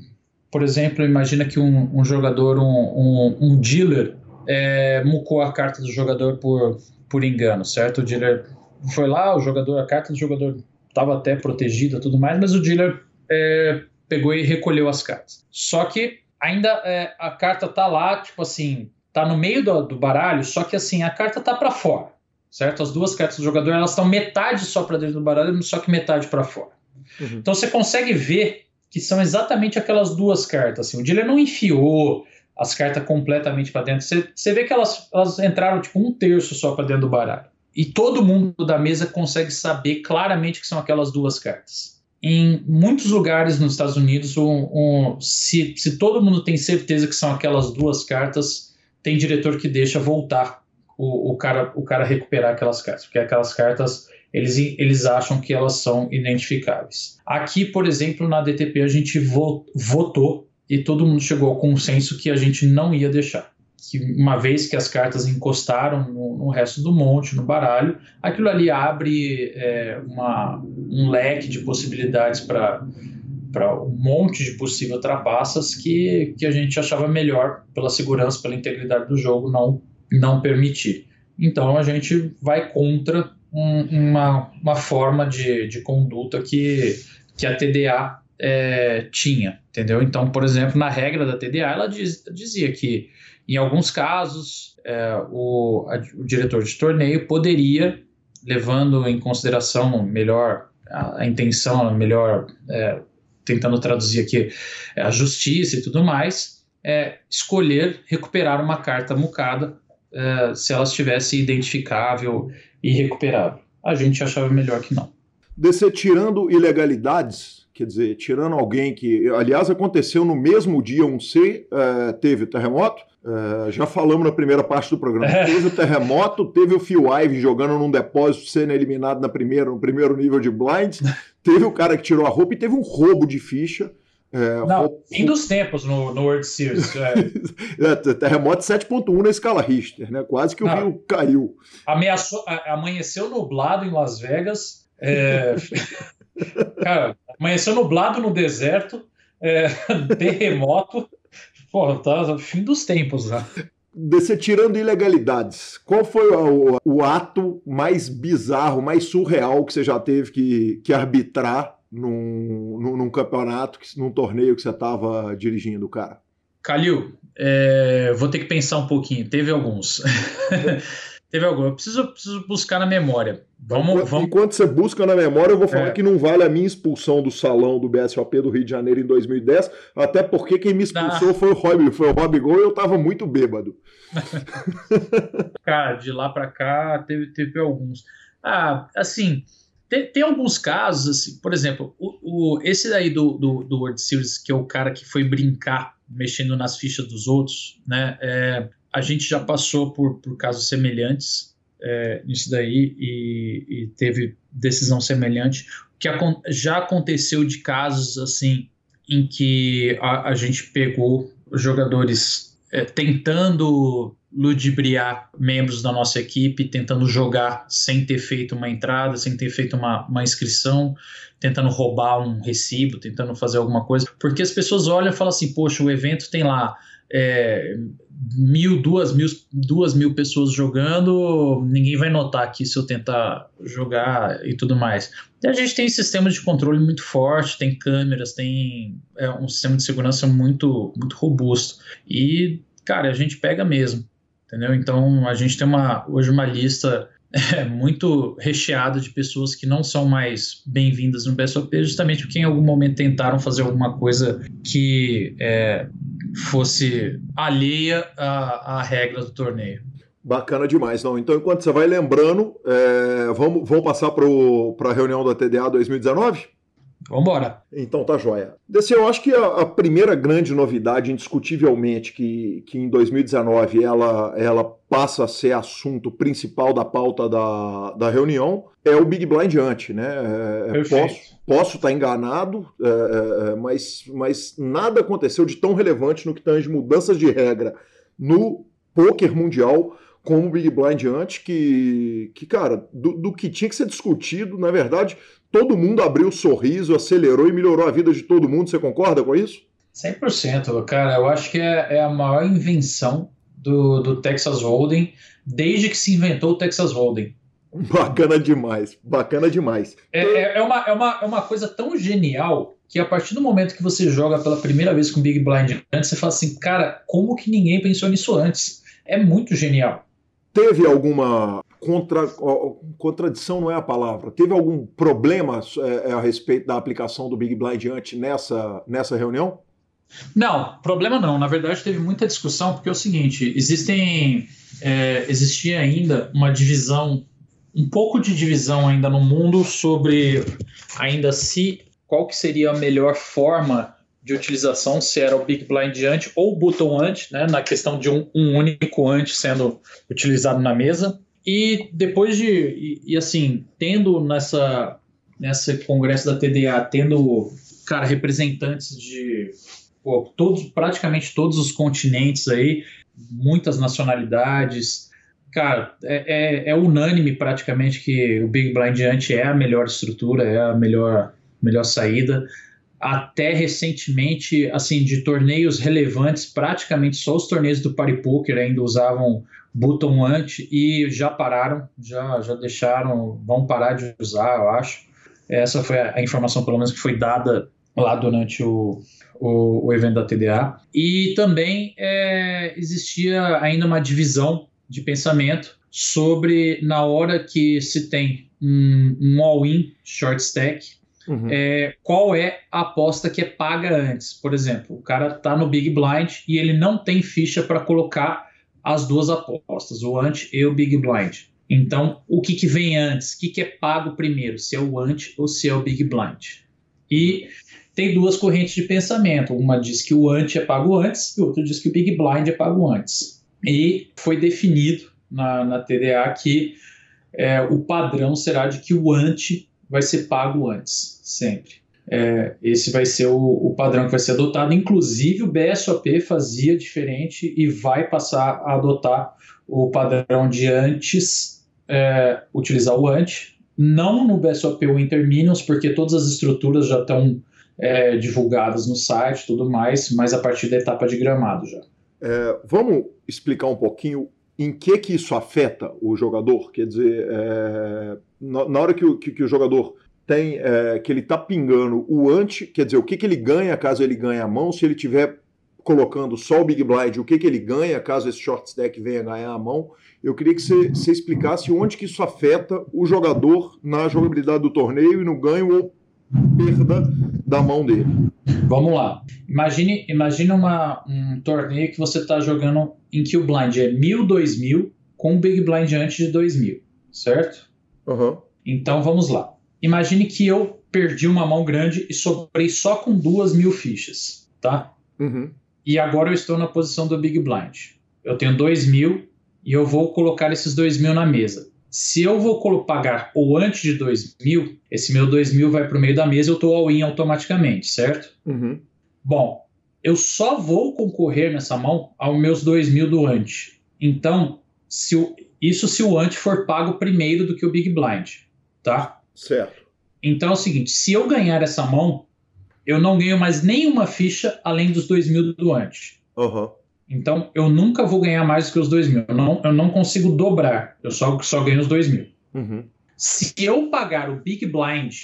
Por exemplo, imagina que um, um jogador, um, um, um dealer, é, mucou a carta do jogador por, por engano, certo? O dealer foi lá, o jogador, a carta do jogador estava até protegida tudo mais, mas o dealer é, pegou e recolheu as cartas. Só que ainda é, a carta tá lá, tipo assim, tá no meio do, do baralho, só que assim, a carta tá para fora, certo? As duas cartas do jogador, elas estão metade só para dentro do baralho, só que metade para fora. Uhum. Então você consegue ver que são exatamente aquelas duas cartas. Assim. O dealer não enfiou as cartas completamente para dentro. Você, você vê que elas, elas entraram tipo um terço só para dentro do baralho. E todo mundo da mesa consegue saber claramente que são aquelas duas cartas. Em muitos lugares nos Estados Unidos, um, um, se, se todo mundo tem certeza que são aquelas duas cartas, tem diretor que deixa voltar o, o, cara, o cara recuperar aquelas cartas, porque aquelas cartas eles, eles acham que elas são identificáveis. Aqui, por exemplo, na DTP a gente votou e todo mundo chegou ao consenso que a gente não ia deixar. Que uma vez que as cartas encostaram no, no resto do monte, no baralho, aquilo ali abre é, uma, um leque de possibilidades para para um monte de possíveis trapaças que, que a gente achava melhor pela segurança, pela integridade do jogo não não permitir. Então a gente vai contra um, uma, uma forma de, de conduta que, que a TDA é, tinha, entendeu? Então, por exemplo, na regra da TDA, ela diz, dizia que em alguns casos é, o, a, o diretor de torneio poderia, levando em consideração melhor a, a intenção, melhor é, tentando traduzir aqui a justiça e tudo mais, é, escolher recuperar uma carta mucada uh, se ela estivesse identificável e recuperável. A gente achava melhor que não. DC tirando ilegalidades, quer dizer, tirando alguém que, aliás, aconteceu no mesmo dia, um C, uh, teve o terremoto, uh, já falamos na primeira parte do programa, é. teve o terremoto, teve o Phil Ive jogando num depósito, sendo eliminado na primeira, no primeiro nível de blind, teve o cara que tirou a roupa e teve um roubo de ficha, é, não, fim dos tempos no, no World Series. É. é terremoto 7.1 na escala Richter, né? Quase que o Não, rio caiu. Ameaçou, amanheceu nublado em Las Vegas. É... Cara, amanheceu nublado no deserto, é... terremoto. Pô, tá fim dos tempos, né? Você tirando ilegalidades, qual foi o, o, ato mais bizarro, mais surreal que você já teve que, que arbitrar num, num, num campeonato, num torneio que você estava dirigindo, cara? Calil, é, vou ter que pensar um pouquinho. Teve alguns. Teve alguns. Eu preciso, preciso buscar na memória. Vamos, enquanto, vamos... enquanto você busca na memória, eu vou falar é. que não vale a minha expulsão do salão do BSOP do Rio de Janeiro em 2010, até porque quem me expulsou ah. foi o Rob, foi o Rob Gol e eu tava muito bêbado. Cara, de lá para cá teve, teve alguns. Ah, assim, tem, tem, alguns casos, assim, por exemplo, o, o, esse daí do, do, do, World Series, que é o cara que foi brincar mexendo nas fichas dos outros, né? É, a gente já passou por, por casos semelhantes é, nisso daí e, e, teve decisão semelhante. O que já aconteceu de casos assim em que a, a gente pegou jogadores é, tentando ludibriar membros da nossa equipe, tentando jogar sem ter feito uma entrada, sem ter feito uma, uma inscrição, tentando roubar um recibo, tentando fazer alguma coisa, porque as pessoas olham e falam assim, poxa, o evento tem lá é, mil, duas mil, duas mil pessoas jogando, ninguém vai notar aqui se eu tentar jogar e tudo mais. E a gente tem sistemas de controle muito forte, tem câmeras, tem é, um sistema de segurança muito, muito robusto. E, cara, a gente pega mesmo entendeu? Então a gente tem uma, hoje uma lista é, muito recheada de pessoas que não são mais bem-vindas no BSOP, justamente porque em algum momento tentaram fazer alguma coisa que é, fosse alheia à, à regra do torneio. Bacana demais, não. Então, enquanto você vai lembrando, é, vamos, vamos passar para a reunião da TDA 2019? Vambora. Então tá joia. Desse, eu acho que a, a, primeira grande novidade, indiscutivelmente, que, que em 2019 ela, ela passa a ser assunto principal da pauta da, da reunião, é o Big Blind Ante, né? É, é posso, posso estar enganado, é, é, é, mas, mas nada aconteceu de tão relevante no que tange mudanças de regra no poker mundial como o Big Blind Ante, que, que cara, do, do que tinha que ser discutido, na verdade, todo mundo abriu o sorriso, acelerou e melhorou a vida de todo mundo. Você concorda com isso? 100%, cara. Eu acho que é, é a maior invenção do, do Texas Hold'em desde que se inventou o Texas Hold'em. Bacana demais, bacana demais. É, é, é, uma, é, uma, é uma coisa tão genial que a partir do momento que você joga pela primeira vez com Big Blind antes, você fala assim, cara, como que ninguém pensou nisso antes? É muito genial. Teve alguma contra, contradição não é a palavra. Teve algum problema é, é, a respeito da aplicação do Big Blind antes nessa, nessa reunião? Não, problema não. Na verdade, teve muita discussão, porque é o seguinte: existem. É, existia ainda uma divisão, um pouco de divisão ainda no mundo sobre ainda se qual que seria a melhor forma de utilização, se era o Big Blind Ant ou o Button Ant, né, na questão de um, um único Ant sendo utilizado na mesa. E depois de, e, e, assim, tendo nessa, nessa congresso da TDA, tendo, cara, representantes de pô, todos, praticamente todos os continentes aí, muitas nacionalidades, cara, é, é, é, unânime praticamente que o Big Blind Ant é a melhor estrutura, é a melhor, melhor saída. Até recentemente, assim, de torneios relevantes, praticamente só os torneios do Party Poker ainda usavam Button Ant e já pararam, já, já deixaram, vão parar de usar, eu acho. Essa foi a, informação, pelo menos, que foi dada lá durante o, o, o evento da TDA. E também é, existia ainda uma divisão de pensamento sobre na hora que se tem um, um all-in short stack, uhum. é, qual é a aposta que é paga antes. Por exemplo, o cara está no Big Blind e ele não tem ficha para colocar as duas apostas, o ante e o big blind. Então, o que, que vem antes? O que, que é pago primeiro? Se é o ante ou se é o big blind? E tem duas correntes de pensamento. Uma diz que o ante é pago antes e outra diz que o big blind é pago antes. E foi definido na, na TDA que é, o padrão será de que o ante vai ser pago antes, sempre. É, esse vai ser o, o, padrão que vai ser adotado. Inclusive, o BSOP fazia diferente e vai passar a adotar o padrão de antes é, utilizar o ante. Não no BSOP o Interminions, porque todas as estruturas já estão é, divulgadas no site tudo mais, mas a partir da etapa de gramado já. É, vamos explicar um pouquinho em que que isso afeta o jogador? Quer dizer, é, na, na, hora que o, que, que o jogador tem é, que ele está pingando o ante, quer dizer, o que, que ele ganha caso ele ganhe a mão, se ele tiver colocando só o Big Blind, o que, que ele ganha caso esse short stack venha ganhar a mão. Eu queria que você, explicasse onde que isso afeta o jogador na jogabilidade do torneio e no ganho ou perda da mão dele. Vamos lá. Imagine, imagine uma, um torneio que você está jogando em que o blind é 1000, 2000 com o Big Blind antes de 2000, certo? Uhum. Então vamos lá. Imagine que eu perdi uma mão grande e sobrei só com duas mil fichas, tá? Uhum. E agora eu estou na posição do Big Blind. Eu tenho dois mil e eu vou colocar esses dois mil na mesa. Se eu vou pagar ou antes de dois mil, esse meu dois mil vai para o meio da mesa e eu estou all-in automaticamente, certo? Uhum. Bom, eu só vou concorrer nessa mão aos meus dois mil do ante. Então, se o, isso se o ante for pago primeiro do que o Big Blind, tá? Certo. Então é o seguinte: se eu ganhar essa mão, eu não ganho mais nenhuma ficha além dos 2 mil do ante. Uhum. Então eu nunca vou ganhar mais do que os 2 mil. Eu não, eu não consigo dobrar. Eu só, só ganho os 2 mil. Uhum. Se eu pagar o Big Blind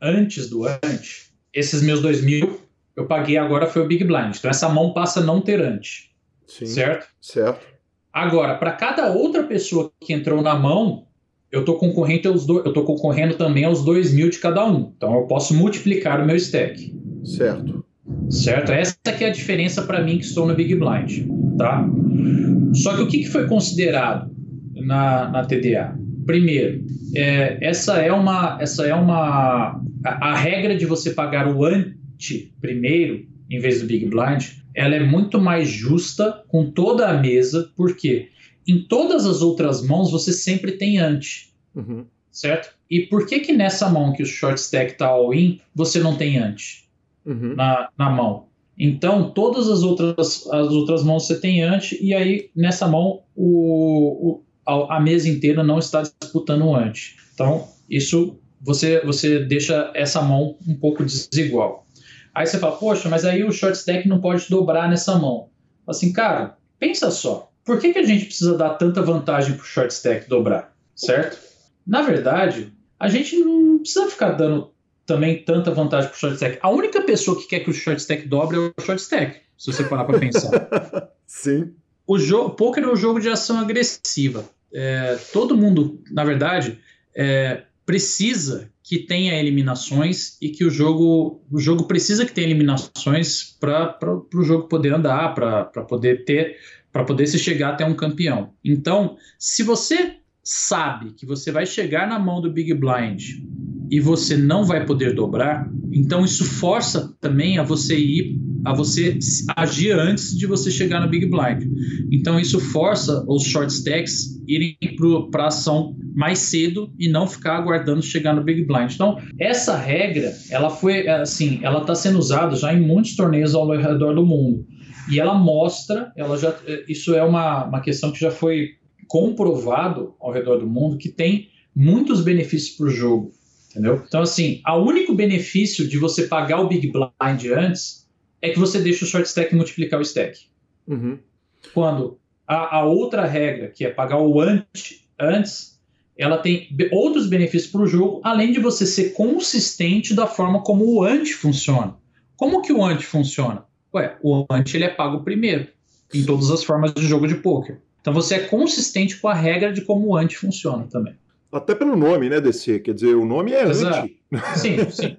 antes do ante, esses meus 2 mil eu paguei agora foi o Big Blind. Então essa mão passa a não ter ante. Sim, certo? Certo. Agora, para cada outra pessoa que entrou na mão, eu estou concorrendo, aos do, eu concorrendo também aos 2 mil de cada um. Então eu posso multiplicar o meu stack. Certo. Certo? Essa que é a diferença para mim que estou no Big Blind. Tá? Só que o que, que foi considerado na, na TDA? Primeiro, é, essa é uma, essa é uma a, a regra de você pagar o ante primeiro, em vez do Big Blind, ela é muito mais justa com toda a mesa, porque em todas as outras mãos você sempre tem ante, uhum. certo? E por que que nessa mão que o short stack tá all-in, você não tem ante uhum. na, na mão? Então, todas as outras, as outras mãos você tem ante, e aí nessa mão o, o a, a, mesa inteira não está disputando o ante. Então, isso você, você deixa essa mão um pouco desigual. Aí você fala, poxa, mas aí o short stack não pode dobrar nessa mão. Assim, cara, pensa só. Por que, que a gente precisa dar tanta vantagem para o short stack dobrar? Certo? Na verdade, a gente não precisa ficar dando também tanta vantagem para o short stack. A única pessoa que quer que o short stack dobre é o short stack, se você parar para pensar. Sim. O jogo, poker é um jogo de ação agressiva. É, todo mundo, na verdade, é, precisa que tenha eliminações e que o jogo o jogo precisa que tenha eliminações para o jogo poder andar, para poder ter para poder se chegar até um campeão. Então, se você sabe que você vai chegar na mão do Big Blind e você não vai poder dobrar, então isso força também a você ir a você agir antes de você chegar no Big Blind. Então isso força os short stacks irem para ação mais cedo e não ficar aguardando chegar no Big Blind. Então essa regra, ela foi assim, ela está sendo usada já em muitos torneios ao redor do mundo e ela mostra, ela já, isso é uma, uma questão que já foi comprovado ao redor do mundo que tem muitos benefícios para o jogo. Entendeu? Então, assim, o único benefício de você pagar o Big Blind antes é que você deixa o short stack multiplicar o stack. Uhum. Quando a, a, outra regra, que é pagar o ante antes, ela tem outros benefícios para o jogo, além de você ser consistente da forma como o ante funciona. Como que o ante funciona? Ué, o ante ele é pago primeiro, em todas as formas de jogo de poker. Então você é consistente com a regra de como o ante funciona também. Até pelo nome, né, DC? Quer dizer, o nome é Exato. ante. Sim, sim.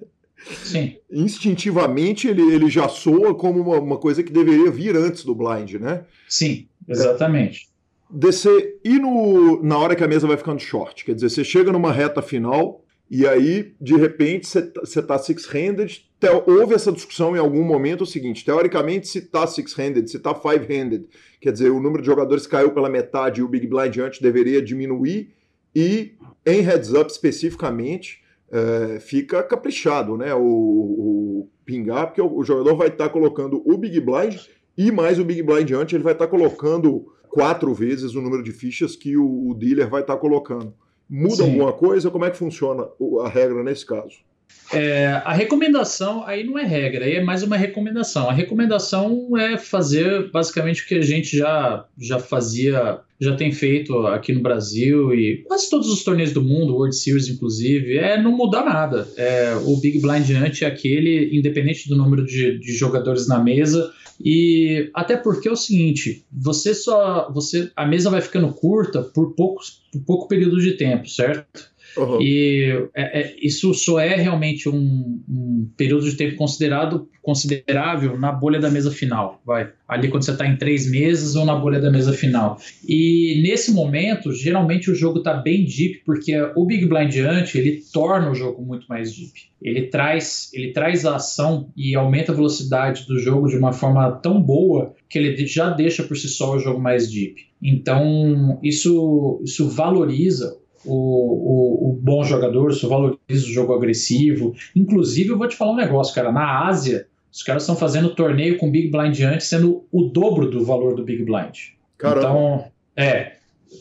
Sim. Instintivamente ele, ele já soa como uma, uma, coisa que deveria vir antes do blind, né? Sim, exatamente. É, descer e no, na hora que a mesa vai ficando short, quer dizer, você chega numa reta final e aí, de repente, você está six-handed. Houve essa discussão em algum momento o seguinte: teoricamente, se está six-handed, se está five-handed, quer dizer, o número de jogadores caiu pela metade e o Big Blind antes deveria diminuir. E em heads up especificamente, é, fica caprichado, né? O, o pingar, porque o, o jogador vai estar tá colocando o Big Blind e mais o Big Blind antes, ele vai estar tá colocando quatro vezes o número de fichas que o, o dealer vai estar tá colocando. Muda Sim. alguma coisa? Como é que funciona a regra nesse caso? É, a recomendação aí não é regra, aí é mais uma recomendação. A recomendação é fazer basicamente o que a gente já, já fazia, já tem feito aqui no Brasil e quase todos os torneios do mundo, World Series inclusive, é não mudar nada. É, o Big Blind Ante é aquele, independente do número de, de jogadores na mesa, e até porque é o seguinte, você só. você A mesa vai ficando curta por, poucos, por pouco período de tempo, certo? Uhum. E é, é, isso só é realmente um, um, período de tempo considerado considerável na bolha da mesa final, vai. Ali quando você está em três meses ou na bolha da mesa final. E nesse momento, geralmente o jogo está bem deep, porque o Big Blind Ante, ele torna o jogo muito mais deep. Ele traz, ele traz a ação e aumenta a velocidade do jogo de uma forma tão boa que ele já deixa por si só o jogo mais deep. Então, isso, isso valoriza o, o, o, bom jogador, isso valoriza o jogo agressivo. Inclusive, eu vou te falar um negócio, cara. Na Ásia, os caras estão fazendo torneio com Big Blind antes, sendo o dobro do valor do Big Blind. Caramba. Então, é.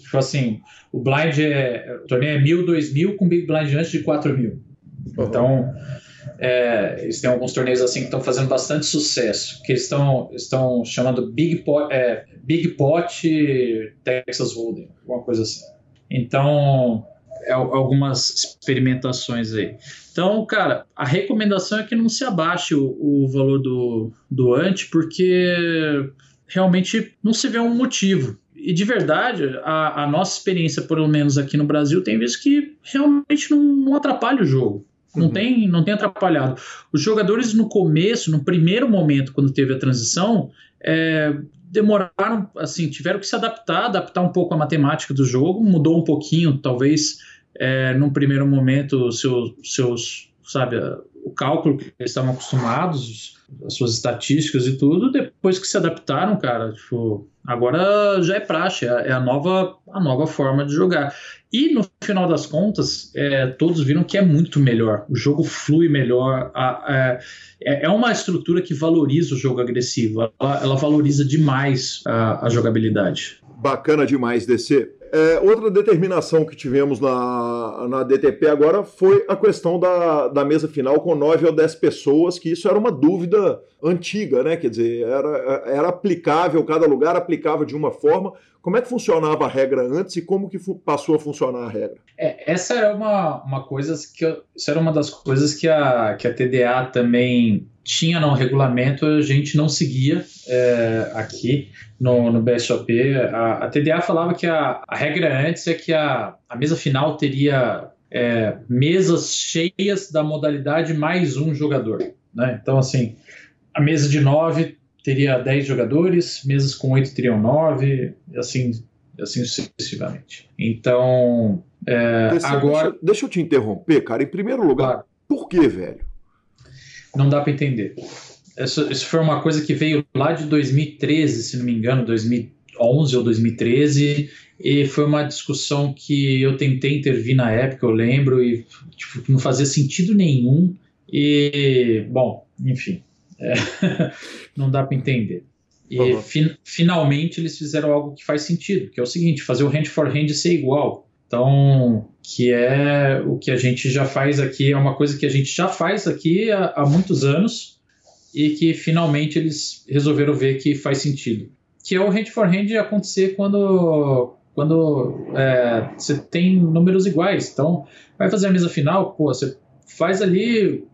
Tipo assim, o blind é. O torneio é mil, dois mil, com Big Blind antes de quatro mil. Uhum. Então, é, eles têm alguns torneios assim que estão fazendo bastante sucesso, que eles estão, estão chamando Big Pot, é, Big Pot Texas Hold'em, alguma coisa assim. Então, é, algumas experimentações aí. Então, cara, a recomendação é que não se abaixe o, o valor do, do ante, porque realmente não se vê um motivo. E de verdade, a, a, nossa experiência, pelo menos aqui no Brasil, tem visto que realmente não, não atrapalha o jogo. Não, uhum. tem, não tem atrapalhado. Os jogadores no começo, no primeiro momento, quando teve a transição, é, demoraram, assim, tiveram que se adaptar, adaptar um pouco a matemática do jogo, mudou um pouquinho, talvez, é, num primeiro momento, seu, seus sabe, o cálculo que eles estavam acostumados, as suas estatísticas e tudo, depois que se adaptaram, cara, tipo, agora já é praxe, é, é a nova, a nova forma de jogar. E no final das contas, é, todos viram que é muito melhor, o jogo flui melhor, a, a, é, é uma estrutura que valoriza o jogo agressivo, ela, ela valoriza demais a, a jogabilidade. Bacana demais, DC. É, outra determinação que tivemos na, na DTP agora foi a questão da, da mesa final com 9 ou 10 pessoas, que isso era uma dúvida antiga, né? Quer dizer, era, era aplicável, cada lugar aplicava de uma forma. Como é que funcionava a regra antes e como que passou a funcionar a regra? É, essa era uma, uma coisa que eu, isso era uma das coisas que a, que a TDA também tinha no regulamento, a gente não seguia é, aqui no, no BSOP. A, a, TDA falava que a, a regra antes é que a, a mesa final teria é, mesas cheias da modalidade mais um jogador. Né? Então, assim, a mesa de nove teria dez jogadores, mesas com oito teriam nove, e assim, assim sucessivamente. Então, é, deixa, agora. Deixa, deixa, eu te interromper, cara. Em primeiro lugar, claro. por que, velho? Não dá para entender. Isso, isso foi uma coisa que veio lá de 2013, se não me engano, 2011 ou 2013, e foi uma discussão que eu tentei intervir na época, eu lembro, e tipo, não fazia sentido nenhum. E, bom, enfim, é, não dá para entender. E uhum. fin finalmente eles fizeram algo que faz sentido, que é o seguinte: fazer o hand for hand ser igual. Então, que é o que a gente já faz aqui, é uma coisa que a gente já faz aqui há, há muitos anos e que finalmente eles resolveram ver que faz sentido. Que é o hand for hand acontecer quando, quando é, você tem números iguais. Então, vai fazer a mesa final, pô, você faz ali,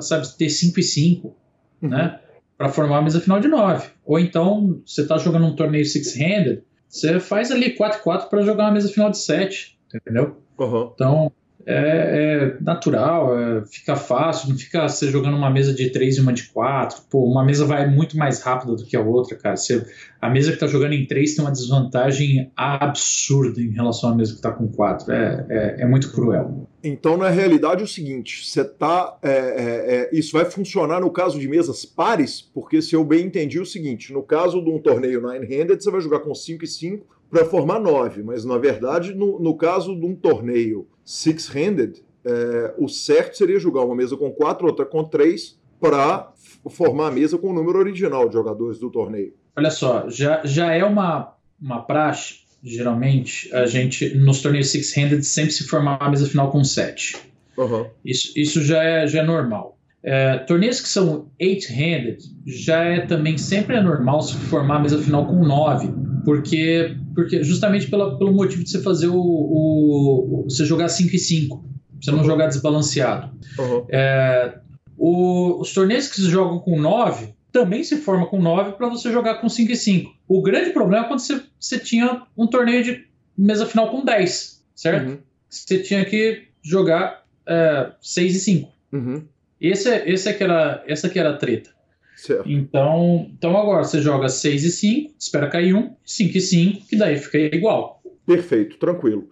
sabe, ter 5 e 5, uhum. né? Para formar a mesa final de 9. Ou então, você está jogando um torneio six-handed, você faz ali 4 4 para jogar uma mesa final de 7 entendeu? Uhum. Então, é, é natural, é, fica fácil, não fica você jogando uma mesa de 3 e uma de 4. Pô, uma mesa vai muito mais rápida do que a outra, cara. Você, a mesa que tá jogando em 3 tem uma desvantagem absurda em relação à mesa que tá com 4. É, é, é muito cruel. Então, na realidade, é o seguinte: você tá. É, é, é, isso vai funcionar no caso de mesas pares, porque se eu bem entendi o seguinte: no caso de um torneio nine-handed, você vai jogar com 5 e 5 para formar nove, mas na verdade, no, no caso de um torneio six-handed, é, o certo seria jogar uma mesa com quatro, outra com três, para formar a mesa com o número original de jogadores do torneio. Olha só, já, já é uma, uma praxe, geralmente, a gente, nos torneios six-handed, sempre se formar a mesa final com sete. Uhum. Isso, isso já, é, já é normal. É, torneios que são eight-handed, já é também sempre é normal se formar a mesa final com nove, porque porque justamente pela, pelo motivo de você fazer o, o, você jogar 5 e 5, você não uhum. jogar desbalanceado. Uhum. É, o, os torneios que se jogam com 9 também se forma com 9 para você jogar com 5 e 5. O grande problema é quando você, você tinha um torneio de mesa final com 10, certo? Uhum. Você tinha que jogar é, 6 e 5. Uhum. Esse, é, esse é que era, essa que era a treta. Certo. Então, então agora você joga 6 e 5, espera cair um, 5 e 5, que daí fica igual. Perfeito, tranquilo.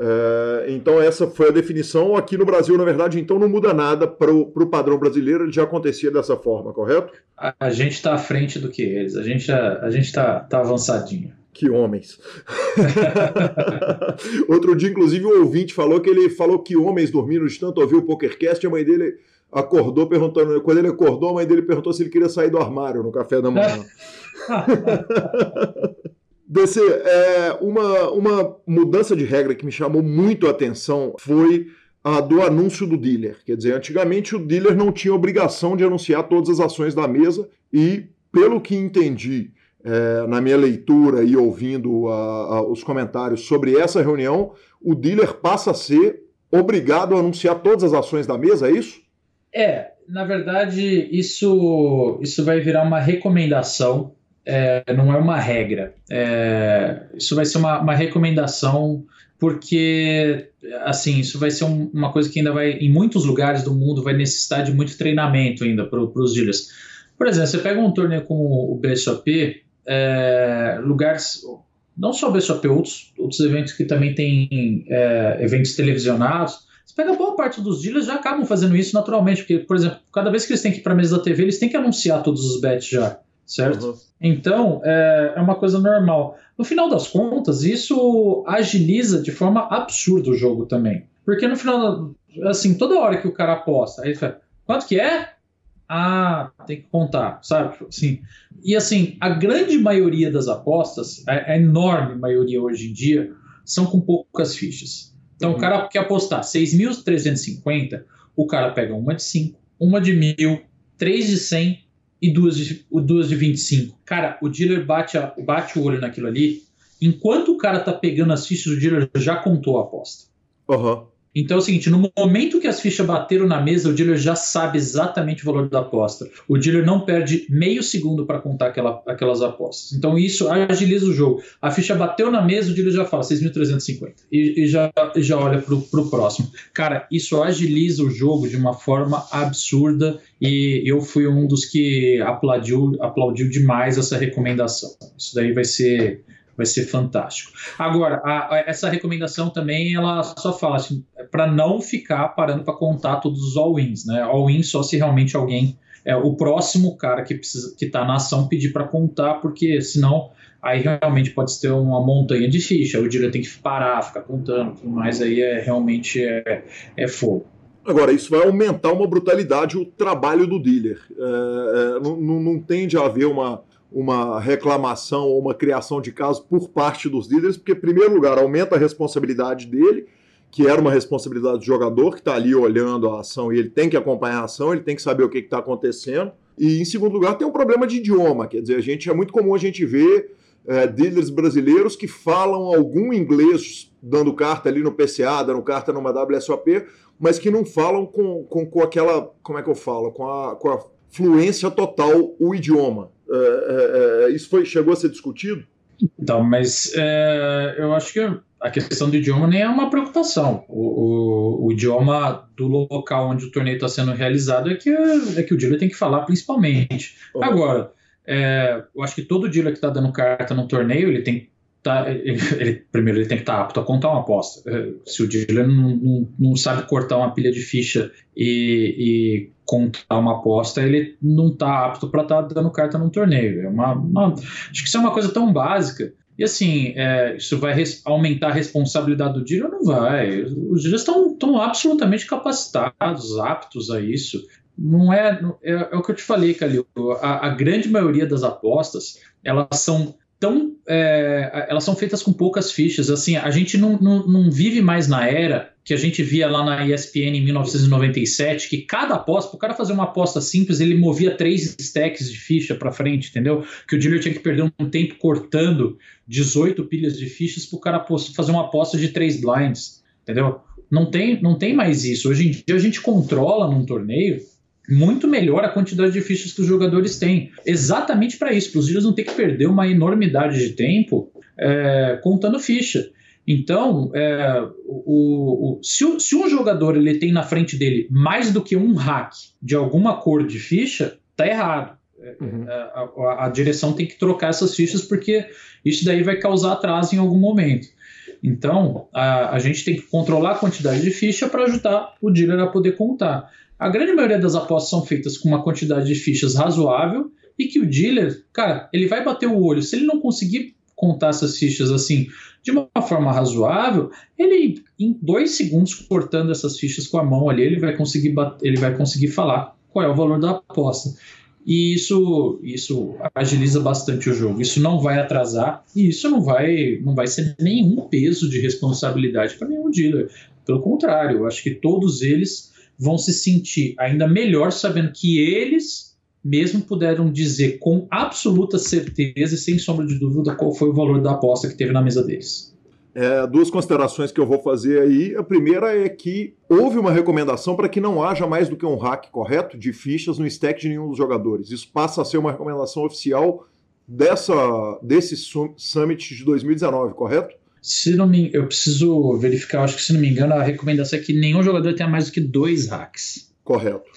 É, então essa foi a definição. Aqui no Brasil, na verdade, então não muda nada para o padrão brasileiro, ele já acontecia dessa forma, correto? A, a gente está à frente do que eles, a gente a, gente está tá avançadinho. Que homens. Outro dia, inclusive, um ouvinte falou que ele falou que homens dormiram de tanto ouvir o PokerCast, a mãe dele acordou perguntando. Quando ele acordou, a mãe dele perguntou se ele queria sair do armário no café da manhã. DC, é, uma, uma mudança de regra que me chamou muito a atenção foi a do anúncio do dealer. Quer dizer, antigamente o dealer não tinha obrigação de anunciar todas as ações da mesa e, pelo que entendi é, na minha leitura e ouvindo a, a, os comentários sobre essa reunião, o dealer passa a ser obrigado a anunciar todas as ações da mesa, é isso? É, na verdade, isso, isso vai virar uma recomendação, é, não é uma regra. É, isso vai ser uma, uma recomendação porque assim isso vai ser um, uma coisa que ainda vai em muitos lugares do mundo vai necessitar de muito treinamento ainda para os dealers. Por exemplo, você pega um torneio como o BSOP, é, lugares não só o BSOP, outros, outros eventos que também tem é, eventos televisionados, Você pega boa parte dos dealers já acabam fazendo isso naturalmente, porque, por exemplo, cada vez que eles têm que ir para a mesa da TV, eles têm que anunciar todos os bets já, certo? Uhum. Então, é, é uma coisa normal. No final das contas, isso agiliza de forma absurda o jogo também. Porque no final, assim, toda hora que o cara aposta, aí ele fala, quanto que é? Ah, tem que contar, sabe? Assim, e assim, a grande maioria das apostas, a, a enorme maioria hoje em dia, são com poucas fichas. Então, uhum. o cara quer apostar 6.350, o cara pega uma de 5, uma de 1.000, três de 100 e duas de, duas de 25. Cara, o dealer bate, a, bate o olho naquilo ali. Enquanto o cara tá pegando as fichas, o dealer já contou a aposta. Aham. Uhum. Então é o seguinte, no momento que as fichas bateram na mesa, o dealer já sabe exatamente o valor da aposta. O dealer não perde meio segundo para contar aquela, aquelas apostas. Então isso agiliza o jogo. A ficha bateu na mesa, o dealer já fala 6.350 e, e já, já olha para o próximo. Cara, isso agiliza o jogo de uma forma absurda e eu fui um dos que aplaudiu, aplaudiu demais essa recomendação. Isso daí vai ser vai ser fantástico. Agora, a, a, essa recomendação também, ela só fala assim, para não ficar parando para contar todos os all-ins, né? All-in só se realmente alguém, é, o próximo cara que precisa, que está na ação pedir para contar, porque senão aí realmente pode ter uma montanha de ficha, o dealer tem que parar, ficar contando, mas aí é realmente é, é fogo. Agora, isso vai aumentar uma brutalidade o trabalho do dealer. É, é, não, não, tende a haver uma, uma reclamação ou uma criação de caso por parte dos líderes, porque, em primeiro lugar, aumenta a responsabilidade dele, que era uma responsabilidade do jogador que está ali olhando a ação e ele tem que acompanhar a ação, ele tem que saber o que está acontecendo. E, em segundo lugar, tem um problema de idioma, quer dizer, a gente é muito comum a gente ver é, dealers brasileiros que falam algum inglês dando carta ali no PCA, dando carta numa WSOP, mas que não falam com, com, com aquela, como é que eu falo, com a, com a fluência total o idioma. É, é, é, isso foi, chegou a ser discutido? Então, mas eu acho que a questão do idioma nem é uma preocupação. O, o, o idioma do local onde o torneio está sendo realizado é que, é que o dealer tem que falar principalmente. Uhum. Agora, eu acho que todo dealer que está dando carta no torneio, ele tem tá, ele, ele, primeiro ele tem que estar tá apto a contar uma aposta. Se o dealer não, não, não sabe cortar uma pilha de ficha e, e contar uma aposta, ele não está apto para estar tá dando carta num torneio. É uma, uma, acho que isso é uma coisa tão básica. E assim, é, isso vai aumentar a responsabilidade do dealer? Não vai. Os dealers estão absolutamente capacitados, aptos a isso. Não é, é, é o que eu te falei, Calil. A, a grande maioria das apostas elas são tão é, elas são feitas com poucas fichas. Assim, a gente não, não, não, vive mais na era que a gente via lá na ESPN em 1997, que cada aposta, para o cara fazer uma aposta simples, ele movia três stacks de ficha para frente, entendeu? Que o dealer tinha que perder um tempo cortando 18 pilhas de fichas para o cara fazer uma aposta de três blinds, entendeu? Não tem, não tem mais isso. Hoje em dia a gente controla num torneio muito melhor a quantidade de fichas que os jogadores têm. Exatamente para isso, para os dealers não ter que perder uma enormidade de tempo é, contando ficha. Então, é, o, o, se, se, um jogador ele tem na frente dele mais do que um hack de alguma cor de ficha, tá errado. É, uhum. É, a, a, a, direção tem que trocar essas fichas porque isso daí vai causar atraso em algum momento. Então, a, a gente tem que controlar a quantidade de ficha para ajudar o dealer a poder contar. A grande maioria das apostas são feitas com uma quantidade de fichas razoável e que o dealer, cara, ele vai bater o olho. Se ele não conseguir contar essas fichas assim de uma forma razoável, ele em dois segundos cortando essas fichas com a mão ali, ele vai conseguir ele vai conseguir falar qual é o valor da aposta. E isso, isso agiliza bastante o jogo. Isso não vai atrasar e isso não vai, não vai ser nenhum peso de responsabilidade para nenhum dealer. Pelo contrário, eu acho que todos eles vão se sentir ainda melhor sabendo que eles mesmo puderam dizer com absoluta certeza e sem sombra de dúvida qual foi o valor da aposta que teve na mesa deles. É, duas considerações que eu vou fazer aí. A primeira é que houve uma recomendação para que não haja mais do que um hack correto de fichas no stack de nenhum dos jogadores. Isso passa a ser uma recomendação oficial dessa, desse Summit de 2019, correto? Se não me, eu preciso verificar, acho que se não me engano, a recomendação é que nenhum jogador tenha mais do que dois hacks. Correto.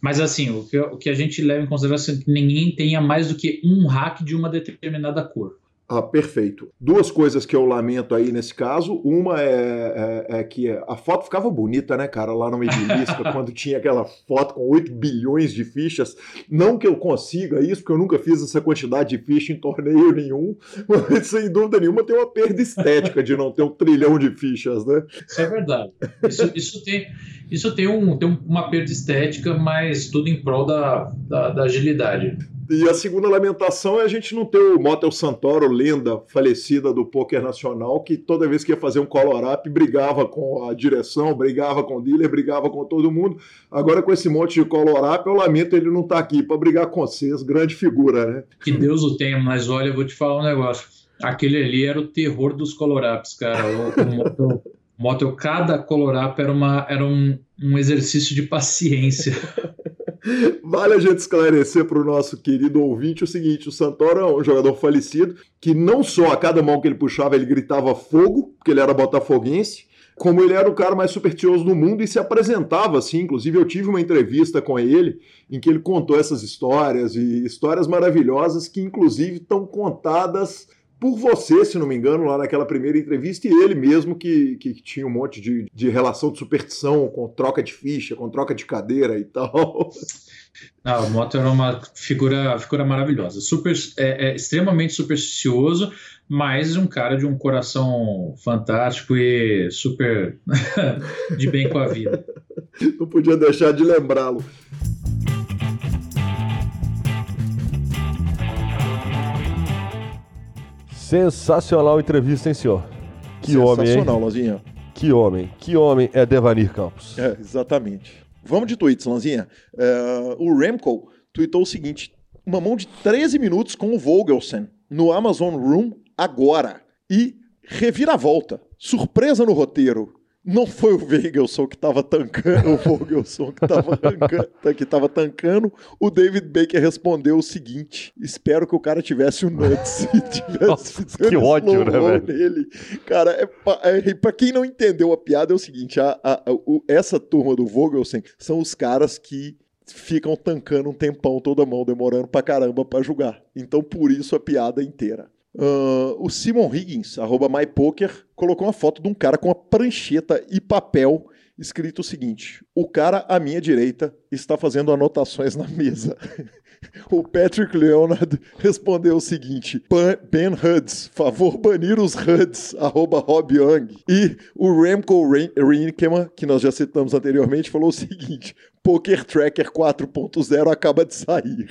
Mas assim, o que, o que a gente leva em consideração é que ninguém tenha mais do que um hack de uma determinada cor. Ah, perfeito. Duas coisas que eu lamento aí nesse caso. Uma é, é, é que a foto ficava bonita, né, cara, lá no Medilisca, quando tinha aquela foto com 8 bilhões de fichas. Não que eu consiga isso, porque eu nunca fiz essa quantidade de ficha em torneio nenhum, mas sem dúvida nenhuma tem uma perda estética de não ter um trilhão de fichas, né? Isso é verdade. Isso, isso tem, isso tem, um, tem uma perda estética, mas tudo em prol da, da, da agilidade. E a segunda lamentação é a gente não ter o Motel Santoro, lenda falecida do poker nacional, que toda vez que ia fazer um color-up brigava com a direção, brigava com o dealer, brigava com todo mundo. Agora com esse monte de color-up, eu lamento ele não estar tá aqui para brigar com vocês, grande figura, né? Que Deus o tenha, mas olha, eu vou te falar um negócio. Aquele ali era o terror dos color-ups, cara. O, o motel, motel, cada color-up era, uma, era um, um exercício de paciência. Vale a gente esclarecer para o nosso querido ouvinte o seguinte: o Santoro é um jogador falecido que não só a cada mão que ele puxava ele gritava fogo, porque ele era botafoguense, como ele era o cara mais supersticioso do mundo e se apresentava assim. Inclusive, eu tive uma entrevista com ele em que ele contou essas histórias e histórias maravilhosas que, inclusive, estão contadas por você, se não me engano, lá naquela primeira entrevista, e ele mesmo que, que tinha um monte de, de relação de superstição com troca de ficha, com troca de cadeira e tal. Não, o Moto era uma figura, figura maravilhosa, super, é, é, extremamente supersticioso, mas um cara de um coração fantástico e super de bem com a vida. Não podia deixar de lembrá-lo. Sensacional entrevista, hein, senhor? Que homem? Sensacional, Lozinha. Que homem, que homem é Devanir Campos. É, exatamente. Vamos de tweets, Lanzinha. É, o Remco tweetou o seguinte: uma mão de 13 minutos com o Vogelsen no Amazon Room agora. E reviravolta. Surpresa no roteiro não foi o Vegelson que estava tancando, o Vogelson que estava que tava tancando. O David Baker respondeu o seguinte: espero que o cara tivesse o nuts e tivesse Nossa, que ódio, né, velho? nele. Cara, é, é, pra quem não entendeu a piada, é o seguinte: a, a, a o, essa turma do Vogelson são os caras que ficam tancando um tempão toda mão, demorando pra caramba pra julgar. Então, por isso a piada inteira. Uh, o Simon Higgins, arroba MyPoker, colocou uma foto de um cara com uma prancheta e papel escrito o seguinte: O cara à minha direita está fazendo anotações na mesa. o Patrick Leonard respondeu o seguinte: Ben Huds, favor banir os Huds, arroba Rob Young. E o Remco Rinkeman, que nós já citamos anteriormente, falou o seguinte: Poker Tracker 4.0 acaba de sair.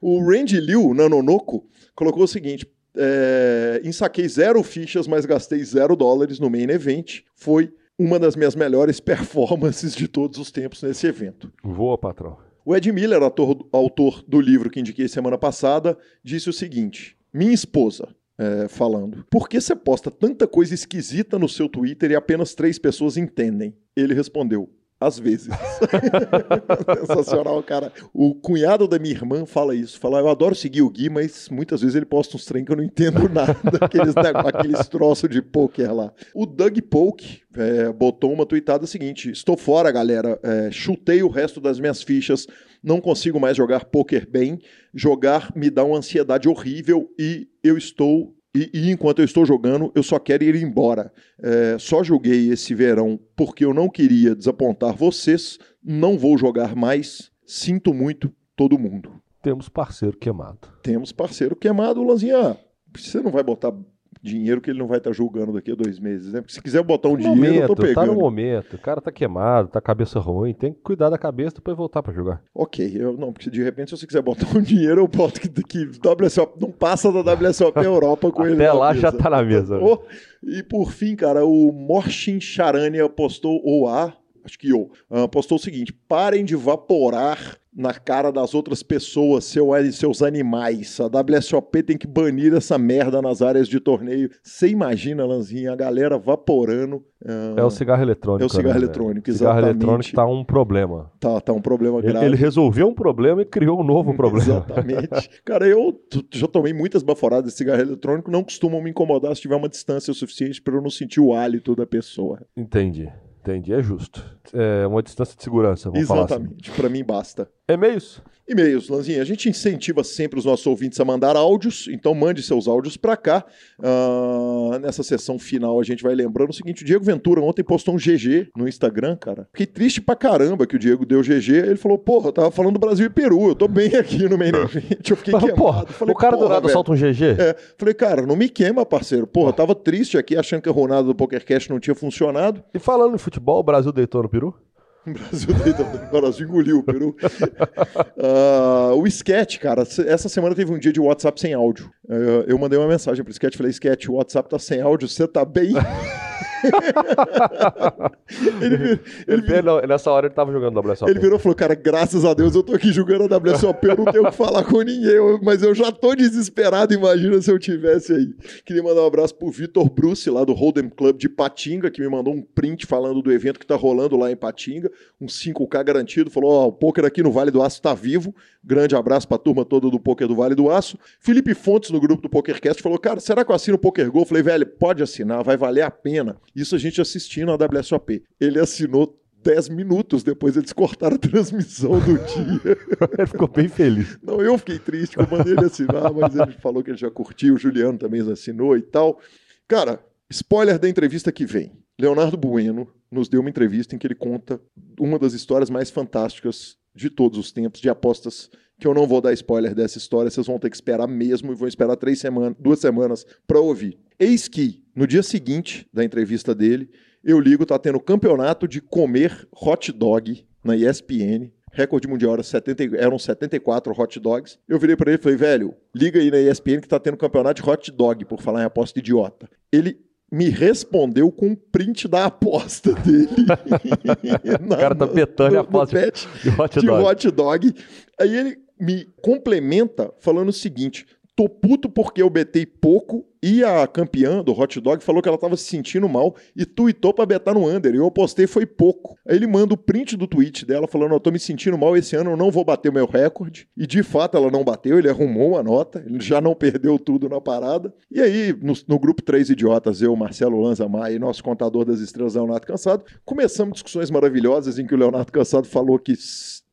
o Randy Liu, Nanonoko, colocou o seguinte: é, ensaquei zero fichas, mas gastei zero dólares no main event. Foi uma das minhas melhores performances de todos os tempos nesse evento. Voa, patrão. O Ed Miller, autor, autor do livro que indiquei semana passada, disse o seguinte: Minha esposa, é, falando, por que você posta tanta coisa esquisita no seu Twitter e apenas três pessoas entendem? Ele respondeu: às vezes. Sensacional, cara. O cunhado da minha irmã fala isso. Fala, eu adoro seguir o Gui, mas muitas vezes ele posta uns trem que eu não entendo nada. aqueles, né, aqueles troços de poker lá. O Doug Polk é, botou uma tweetada seguinte: Estou fora, galera. É, chutei o resto das minhas fichas. Não consigo mais jogar poker bem. Jogar me dá uma ansiedade horrível e eu estou e, e, enquanto eu estou jogando, eu só quero ir embora. É, só joguei esse verão porque eu não queria desapontar vocês. Não vou jogar mais. Sinto muito todo mundo. Temos parceiro queimado. Temos parceiro queimado, Lanzinha. Você não vai botar dinheiro que ele não vai estar tá julgando daqui a dois meses, né? Porque se quiser botar um no dinheiro, momento, eu tô pegando. Tá no momento, o cara tá queimado, tá cabeça ruim, tem que cuidar da cabeça depois voltar para jogar. Ok, eu não, porque de repente se você quiser botar um dinheiro, eu boto que, que WSOP não passa da WSOP Europa com Até ele. Até lá já tá na mesa. E por fim, cara, o Morshin Charania postou o A, acho que eu, uh, postou o seguinte: parem de vaporar na cara das outras pessoas, seu, seus animais. A WSOP tem que banir essa merda nas áreas de torneio. Você imagina, Lanzinha, a galera vaporando. Uh... É o cigarro eletrônico. É o cigarro né, eletrônico, O cigarro eletrônico tá um problema. Tá, tá um problema ele, grave. Ele resolveu um problema e criou um novo problema. Exatamente. Cara, eu já tomei muitas baforadas de cigarro eletrônico, não costumam me incomodar se tiver uma distância suficiente para eu não sentir o hálito da pessoa. Entendi. Entendi, é justo. É uma distância de segurança, vamos falar assim. Exatamente, para mim basta. E-mails? E-mails, Lanzinha. A gente incentiva sempre os nossos ouvintes a mandar áudios, então mande seus áudios para cá. Uh, nessa sessão final a gente vai lembrando o seguinte: o Diego Ventura ontem postou um GG no Instagram, cara. Fiquei triste pra caramba que o Diego deu GG. Ele falou: Porra, eu tava falando do Brasil e Peru, eu tô bem aqui no main event. Eu fiquei Mas, queimado. porra, falei, o cara do nada solta um GG? É, falei, cara, não me queima, parceiro. Porra, eu tava triste aqui achando que a rodada do PokerCast não tinha funcionado. E falando em futebol, o Brasil deitou no Peru? O Brasil, o Brasil engoliu o Peru. Ah, o Sketch, cara, essa semana teve um dia de WhatsApp sem áudio. Eu, eu mandei uma mensagem pro Sketch, falei, Sketch, o WhatsApp tá sem áudio, você tá bem? ele, vir- ele, Ele, nessa hora ele tava jogando WSOP. ele virou e falou, cara, graças a Deus eu tô aqui jogando a WSOP, eu não tenho o que falar com ninguém, mas eu já tô desesperado, imagina se eu tivesse aí. Queria mandar um abraço pro Vitor Bruce, lá do Hold'em Club de Patinga, que me mandou um print falando do evento que tá rolando lá em Patinga, um 5K garantido, falou, ó, o poker aqui no Vale do Aço tá vivo, grande abraço pra turma toda do Poker do Vale do Aço. Felipe Fontes, no grupo do PokerCast, falou, cara, será que eu assino o Poker Go? Eu falei, velho, pode assinar, vai valer a pena. Isso a gente assistindo a WSOP. Ele assinou 10 minutos depois eles cortaram a transmissão do dia. ele ficou bem feliz. Não, eu fiquei triste que eu mandei ele assinar, mas ele falou que ele já curtiu, o Juliano também assinou e tal. Cara, spoiler da entrevista que vem. Leonardo Bueno nos deu uma entrevista em que ele conta uma das histórias mais fantásticas de todos os tempos, de apostas que eu não vou dar spoiler dessa história, vocês vão ter que esperar mesmo e vão esperar três semanas, duas semanas para ouvir. Eis que, no dia seguinte da entrevista dele, eu ligo, tá tendo campeonato de comer hot dog na ESPN. Recorde mundial era 70, eram 74 hot dogs. Eu virei para ele e falei, velho, liga aí na ESPN que tá tendo campeonato de hot dog, por falar em aposta idiota. Ele me respondeu com um print da aposta dele. O cara tá petando a aposta de- De hot de dog. hot dog. Aí ele me complementa falando o seguinte: tô puto porque eu betei pouco e a campeã do hot dog falou que ela tava se sentindo mal e tuitou pra betar no under. E eu apostei foi pouco. Aí ele manda o print do tweet dela falando: Eu tô me sentindo mal esse ano, eu não vou bater o meu recorde. E de fato ela não bateu, ele arrumou a nota, ele já não perdeu tudo na parada. E aí, no, no grupo Três Idiotas, eu, Marcelo Lanza Maia e nosso contador das estrelas, Leonardo Cansado, começamos discussões maravilhosas em que o Leonardo Cansado falou que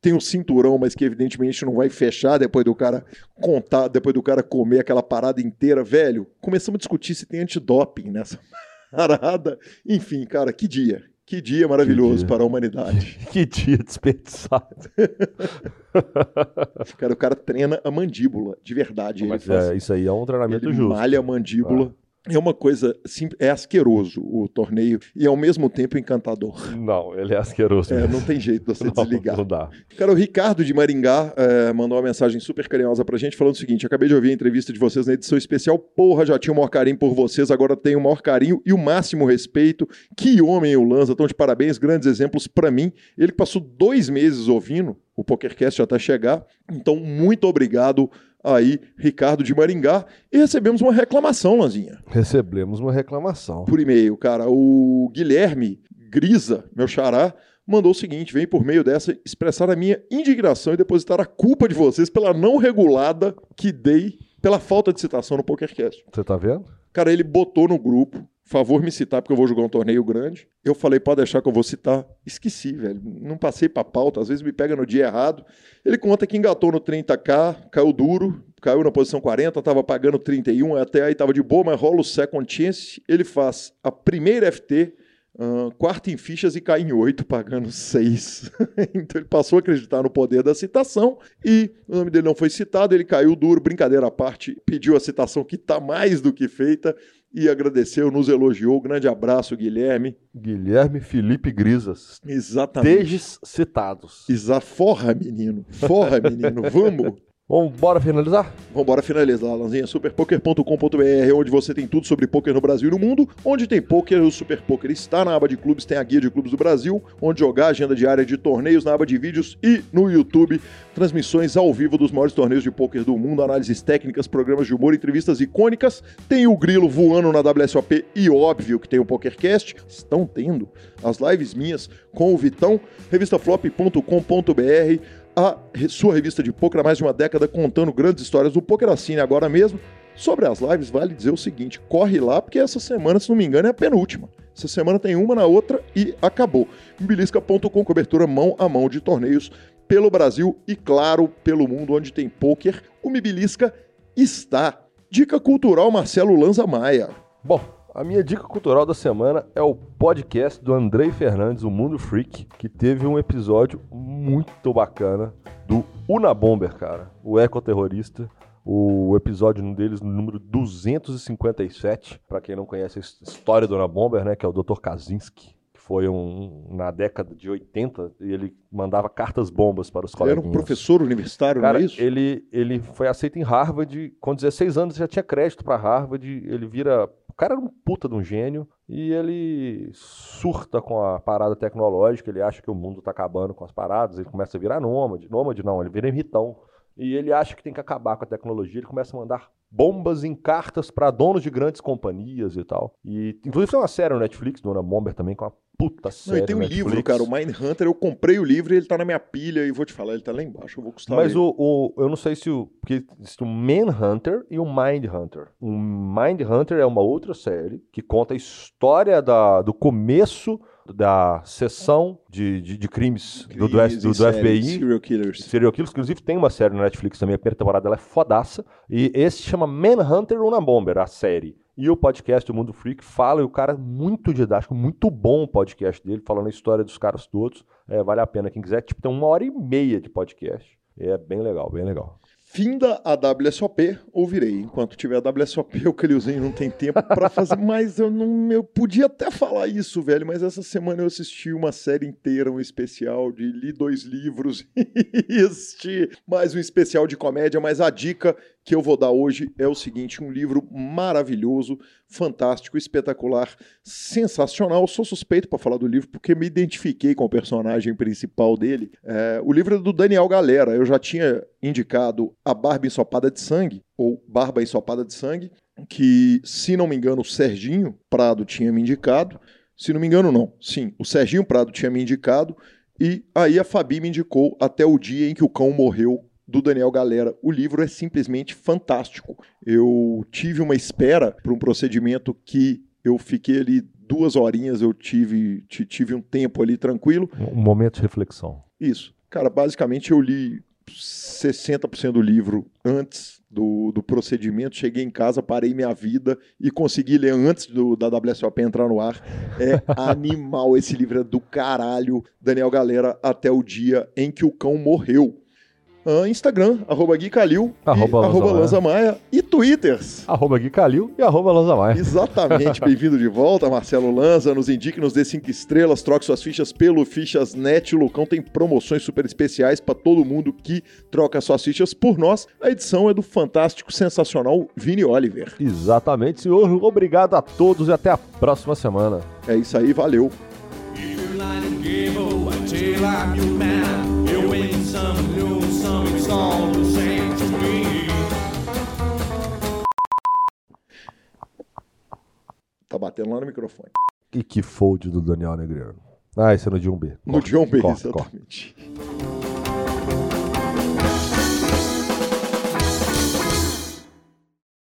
tem um cinturão, mas que evidentemente não vai fechar depois do cara contar, depois do cara comer aquela parada inteira, velho. Começamos a discutir se tem antidoping nessa parada. Enfim, cara, que dia. Que dia maravilhoso dia. para a humanidade. Que dia desperdiçado. Cara, o cara treina a mandíbula, de verdade. Ele Mas faz é, isso aí é um treinamento ele justo. malha a mandíbula. É uma coisa, sim, é asqueroso o torneio e ao mesmo tempo encantador. Não, ele é asqueroso. É, não tem jeito de você Não, desligar. não dá. Cara, o Ricardo de Maringá é, mandou uma mensagem super carinhosa pra gente falando o seguinte: acabei de ouvir a entrevista de vocês na edição especial. Porra, já tinha o maior carinho por vocês, agora tenho o maior carinho e o máximo respeito. Que homem o Lanza, estão de parabéns, grandes exemplos pra mim. Ele passou dois meses ouvindo, o PokerCast já tá a chegar. Então, muito obrigado aí, Ricardo de Maringá. E recebemos uma reclamação, Lanzinha Recebemos uma reclamação. por e-mail, cara. O Guilherme Grisa, meu xará, mandou o seguinte: vem por meio dessa expressar a minha indignação e depositar a culpa de vocês pela não regulada que dei pela falta de citação no PokerCast. Você tá vendo? Cara, ele botou no grupo, favor me citar porque eu vou jogar um torneio grande. Eu falei, pode deixar que eu vou citar. Esqueci, velho. Não passei pra pauta, às vezes me pega no dia errado. Ele conta que engatou no 30k, caiu duro, caiu na posição 40, tava pagando 31, até aí tava de boa, mas rola o second chance. Ele faz a primeira FT, ah, quarta em fichas e cai em 8, pagando 6. então ele passou a acreditar no poder da citação e o nome dele não foi citado, ele caiu duro, brincadeira à parte, pediu a citação que tá mais do que feita e agradeceu, nos elogiou. Grande abraço, Guilherme. Guilherme Felipe Grisas. Exatamente. Teges citados. Exa forra, menino. Forra, menino. Vamos. Vamos, bora finalizar? Vambora finalizar, Lanzinha. Superpoker.com.br, onde você tem tudo sobre poker no Brasil e no mundo. Onde tem poker, o Super Poker está na aba de clubes, tem a guia de clubes do Brasil, onde jogar, agenda diária de torneios, na aba de vídeos e no YouTube, transmissões ao vivo dos maiores torneios de poker do mundo, análises técnicas, programas de humor, entrevistas icônicas. Tem o Grilo voando na WSOP e óbvio que tem o PokerCast. Estão tendo as lives minhas com o Vitão, revistaflop.com.br a sua revista de poker há mais de uma década contando grandes histórias do poker assine agora mesmo. Sobre as lives, vale dizer o seguinte: corre lá, porque essa semana, se não me engano, é a penúltima. Essa semana tem uma na outra e acabou. Belisca.com, cobertura mão a mão de torneios pelo Brasil e, claro, pelo mundo onde tem pôquer, o Mibilisca está. Dica cultural Marcelo Lanza Maia. Bom, a minha dica cultural da semana é o podcast do Andrei Fernandes, o Mundo Freak, que teve um episódio muito bacana do Una Bomber, cara, o ecoterrorista. O episódio deles, no número 257, para quem não conhece a história do Una Bomber, né, que é o Dr. Kaczynski, que foi um, na década de 80, e ele mandava cartas bombas para os Ele colegas. era um professor universitário, Cara, não é isso? ele, ele foi aceito em Harvard, com 16 anos já tinha crédito para Harvard, ele vira... Cara era um puta de um gênio e ele surta com a parada tecnológica, ele acha que o mundo tá acabando com as paradas, ele começa a virar nômade, nômade não, ele vira ermitão. E ele acha que tem que acabar com a tecnologia, ele começa a mandar bombas em cartas para donos de grandes companhias e tal. E inclusive tem uma série no Netflix, Dona Bomber também, com uma puta Não, série e tem um Netflix. livro, cara, o Mindhunter. Eu comprei o livro e ele tá na minha pilha e vou te falar, ele tá lá embaixo. Eu vou custar. Mas o, o- eu não sei se o. Porque existe o Manhunter e o Mindhunter. O Mindhunter é uma outra série que conta a história da, do começo da sessão de, de, de crimes, do, do, Crimes do, em do série, FBI. Serial Killers. Serial Killers, inclusive tem uma série no Netflix também, a primeira temporada dela é fodaça. E esse chama Manhunter Una Bomber, a série. E o podcast do Mundo Freak fala, e o cara é muito didático, muito bom o podcast dele, falando a história dos caras todos. É, vale a pena quem quiser. Tipo, tem uma hora e meia de podcast. É bem legal, bem legal. Finda a WSOP, ouvirei. Enquanto tiver a WSOP, o Calilzinho não tem tempo pra fazer. mas eu não. Eu podia até falar isso, velho. Mas essa semana eu assisti uma série inteira, um especial de li dois livros e assisti mais um especial de comédia. Mas a dica que eu vou dar hoje é o seguinte: um livro maravilhoso, fantástico, espetacular, sensacional. Sou suspeito para falar do livro porque me identifiquei com o personagem principal dele. É, o livro é do Daniel Galera. Eu já tinha indicado A Barba Ensopada de Sangue, ou Barba Ensopada de Sangue, que, se não me engano, o Serginho Prado tinha me indicado. Se não me engano, não. Sim, o Serginho Prado tinha me indicado. E aí a Fabi me indicou até o dia em que o cão morreu do Daniel Galera. O livro é simplesmente fantástico. Eu tive uma espera para um procedimento que eu fiquei ali duas horinhas, eu tive, ti- tive um tempo ali tranquilo. Um momento de reflexão. Isso. Cara, basicamente eu li 60% do livro antes do, do procedimento. Cheguei em casa, parei minha vida e consegui ler antes do, da WSOP entrar no ar. É animal. Esse livro é do caralho. Daniel Galera, até o dia em que o cão morreu. Ah, Instagram, arroba Gui Calil, Arroba e, Lanza arroba Maia. Lanza Maia e Twitters. Arroba Gui Calil e arroba Lanza Maia. Exatamente, bem-vindo de volta, Marcelo Lanza. Nos indique, nos dê cinco estrelas, troque suas fichas pelo Fichas Net. O Lucão tem promoções super especiais para todo mundo que troca suas fichas por nós. A edição é do fantástico, sensacional Vini Oliver. Exatamente, senhor. Obrigado a todos e até a próxima semana. É isso aí, valeu. I'm your man. You win some, lose some, it's all the same to me. Tá batendo lá no microfone. E que fold do Daniel Negreiro. Ah, esse é no de 1B. No John B, corta, corta. exatamente.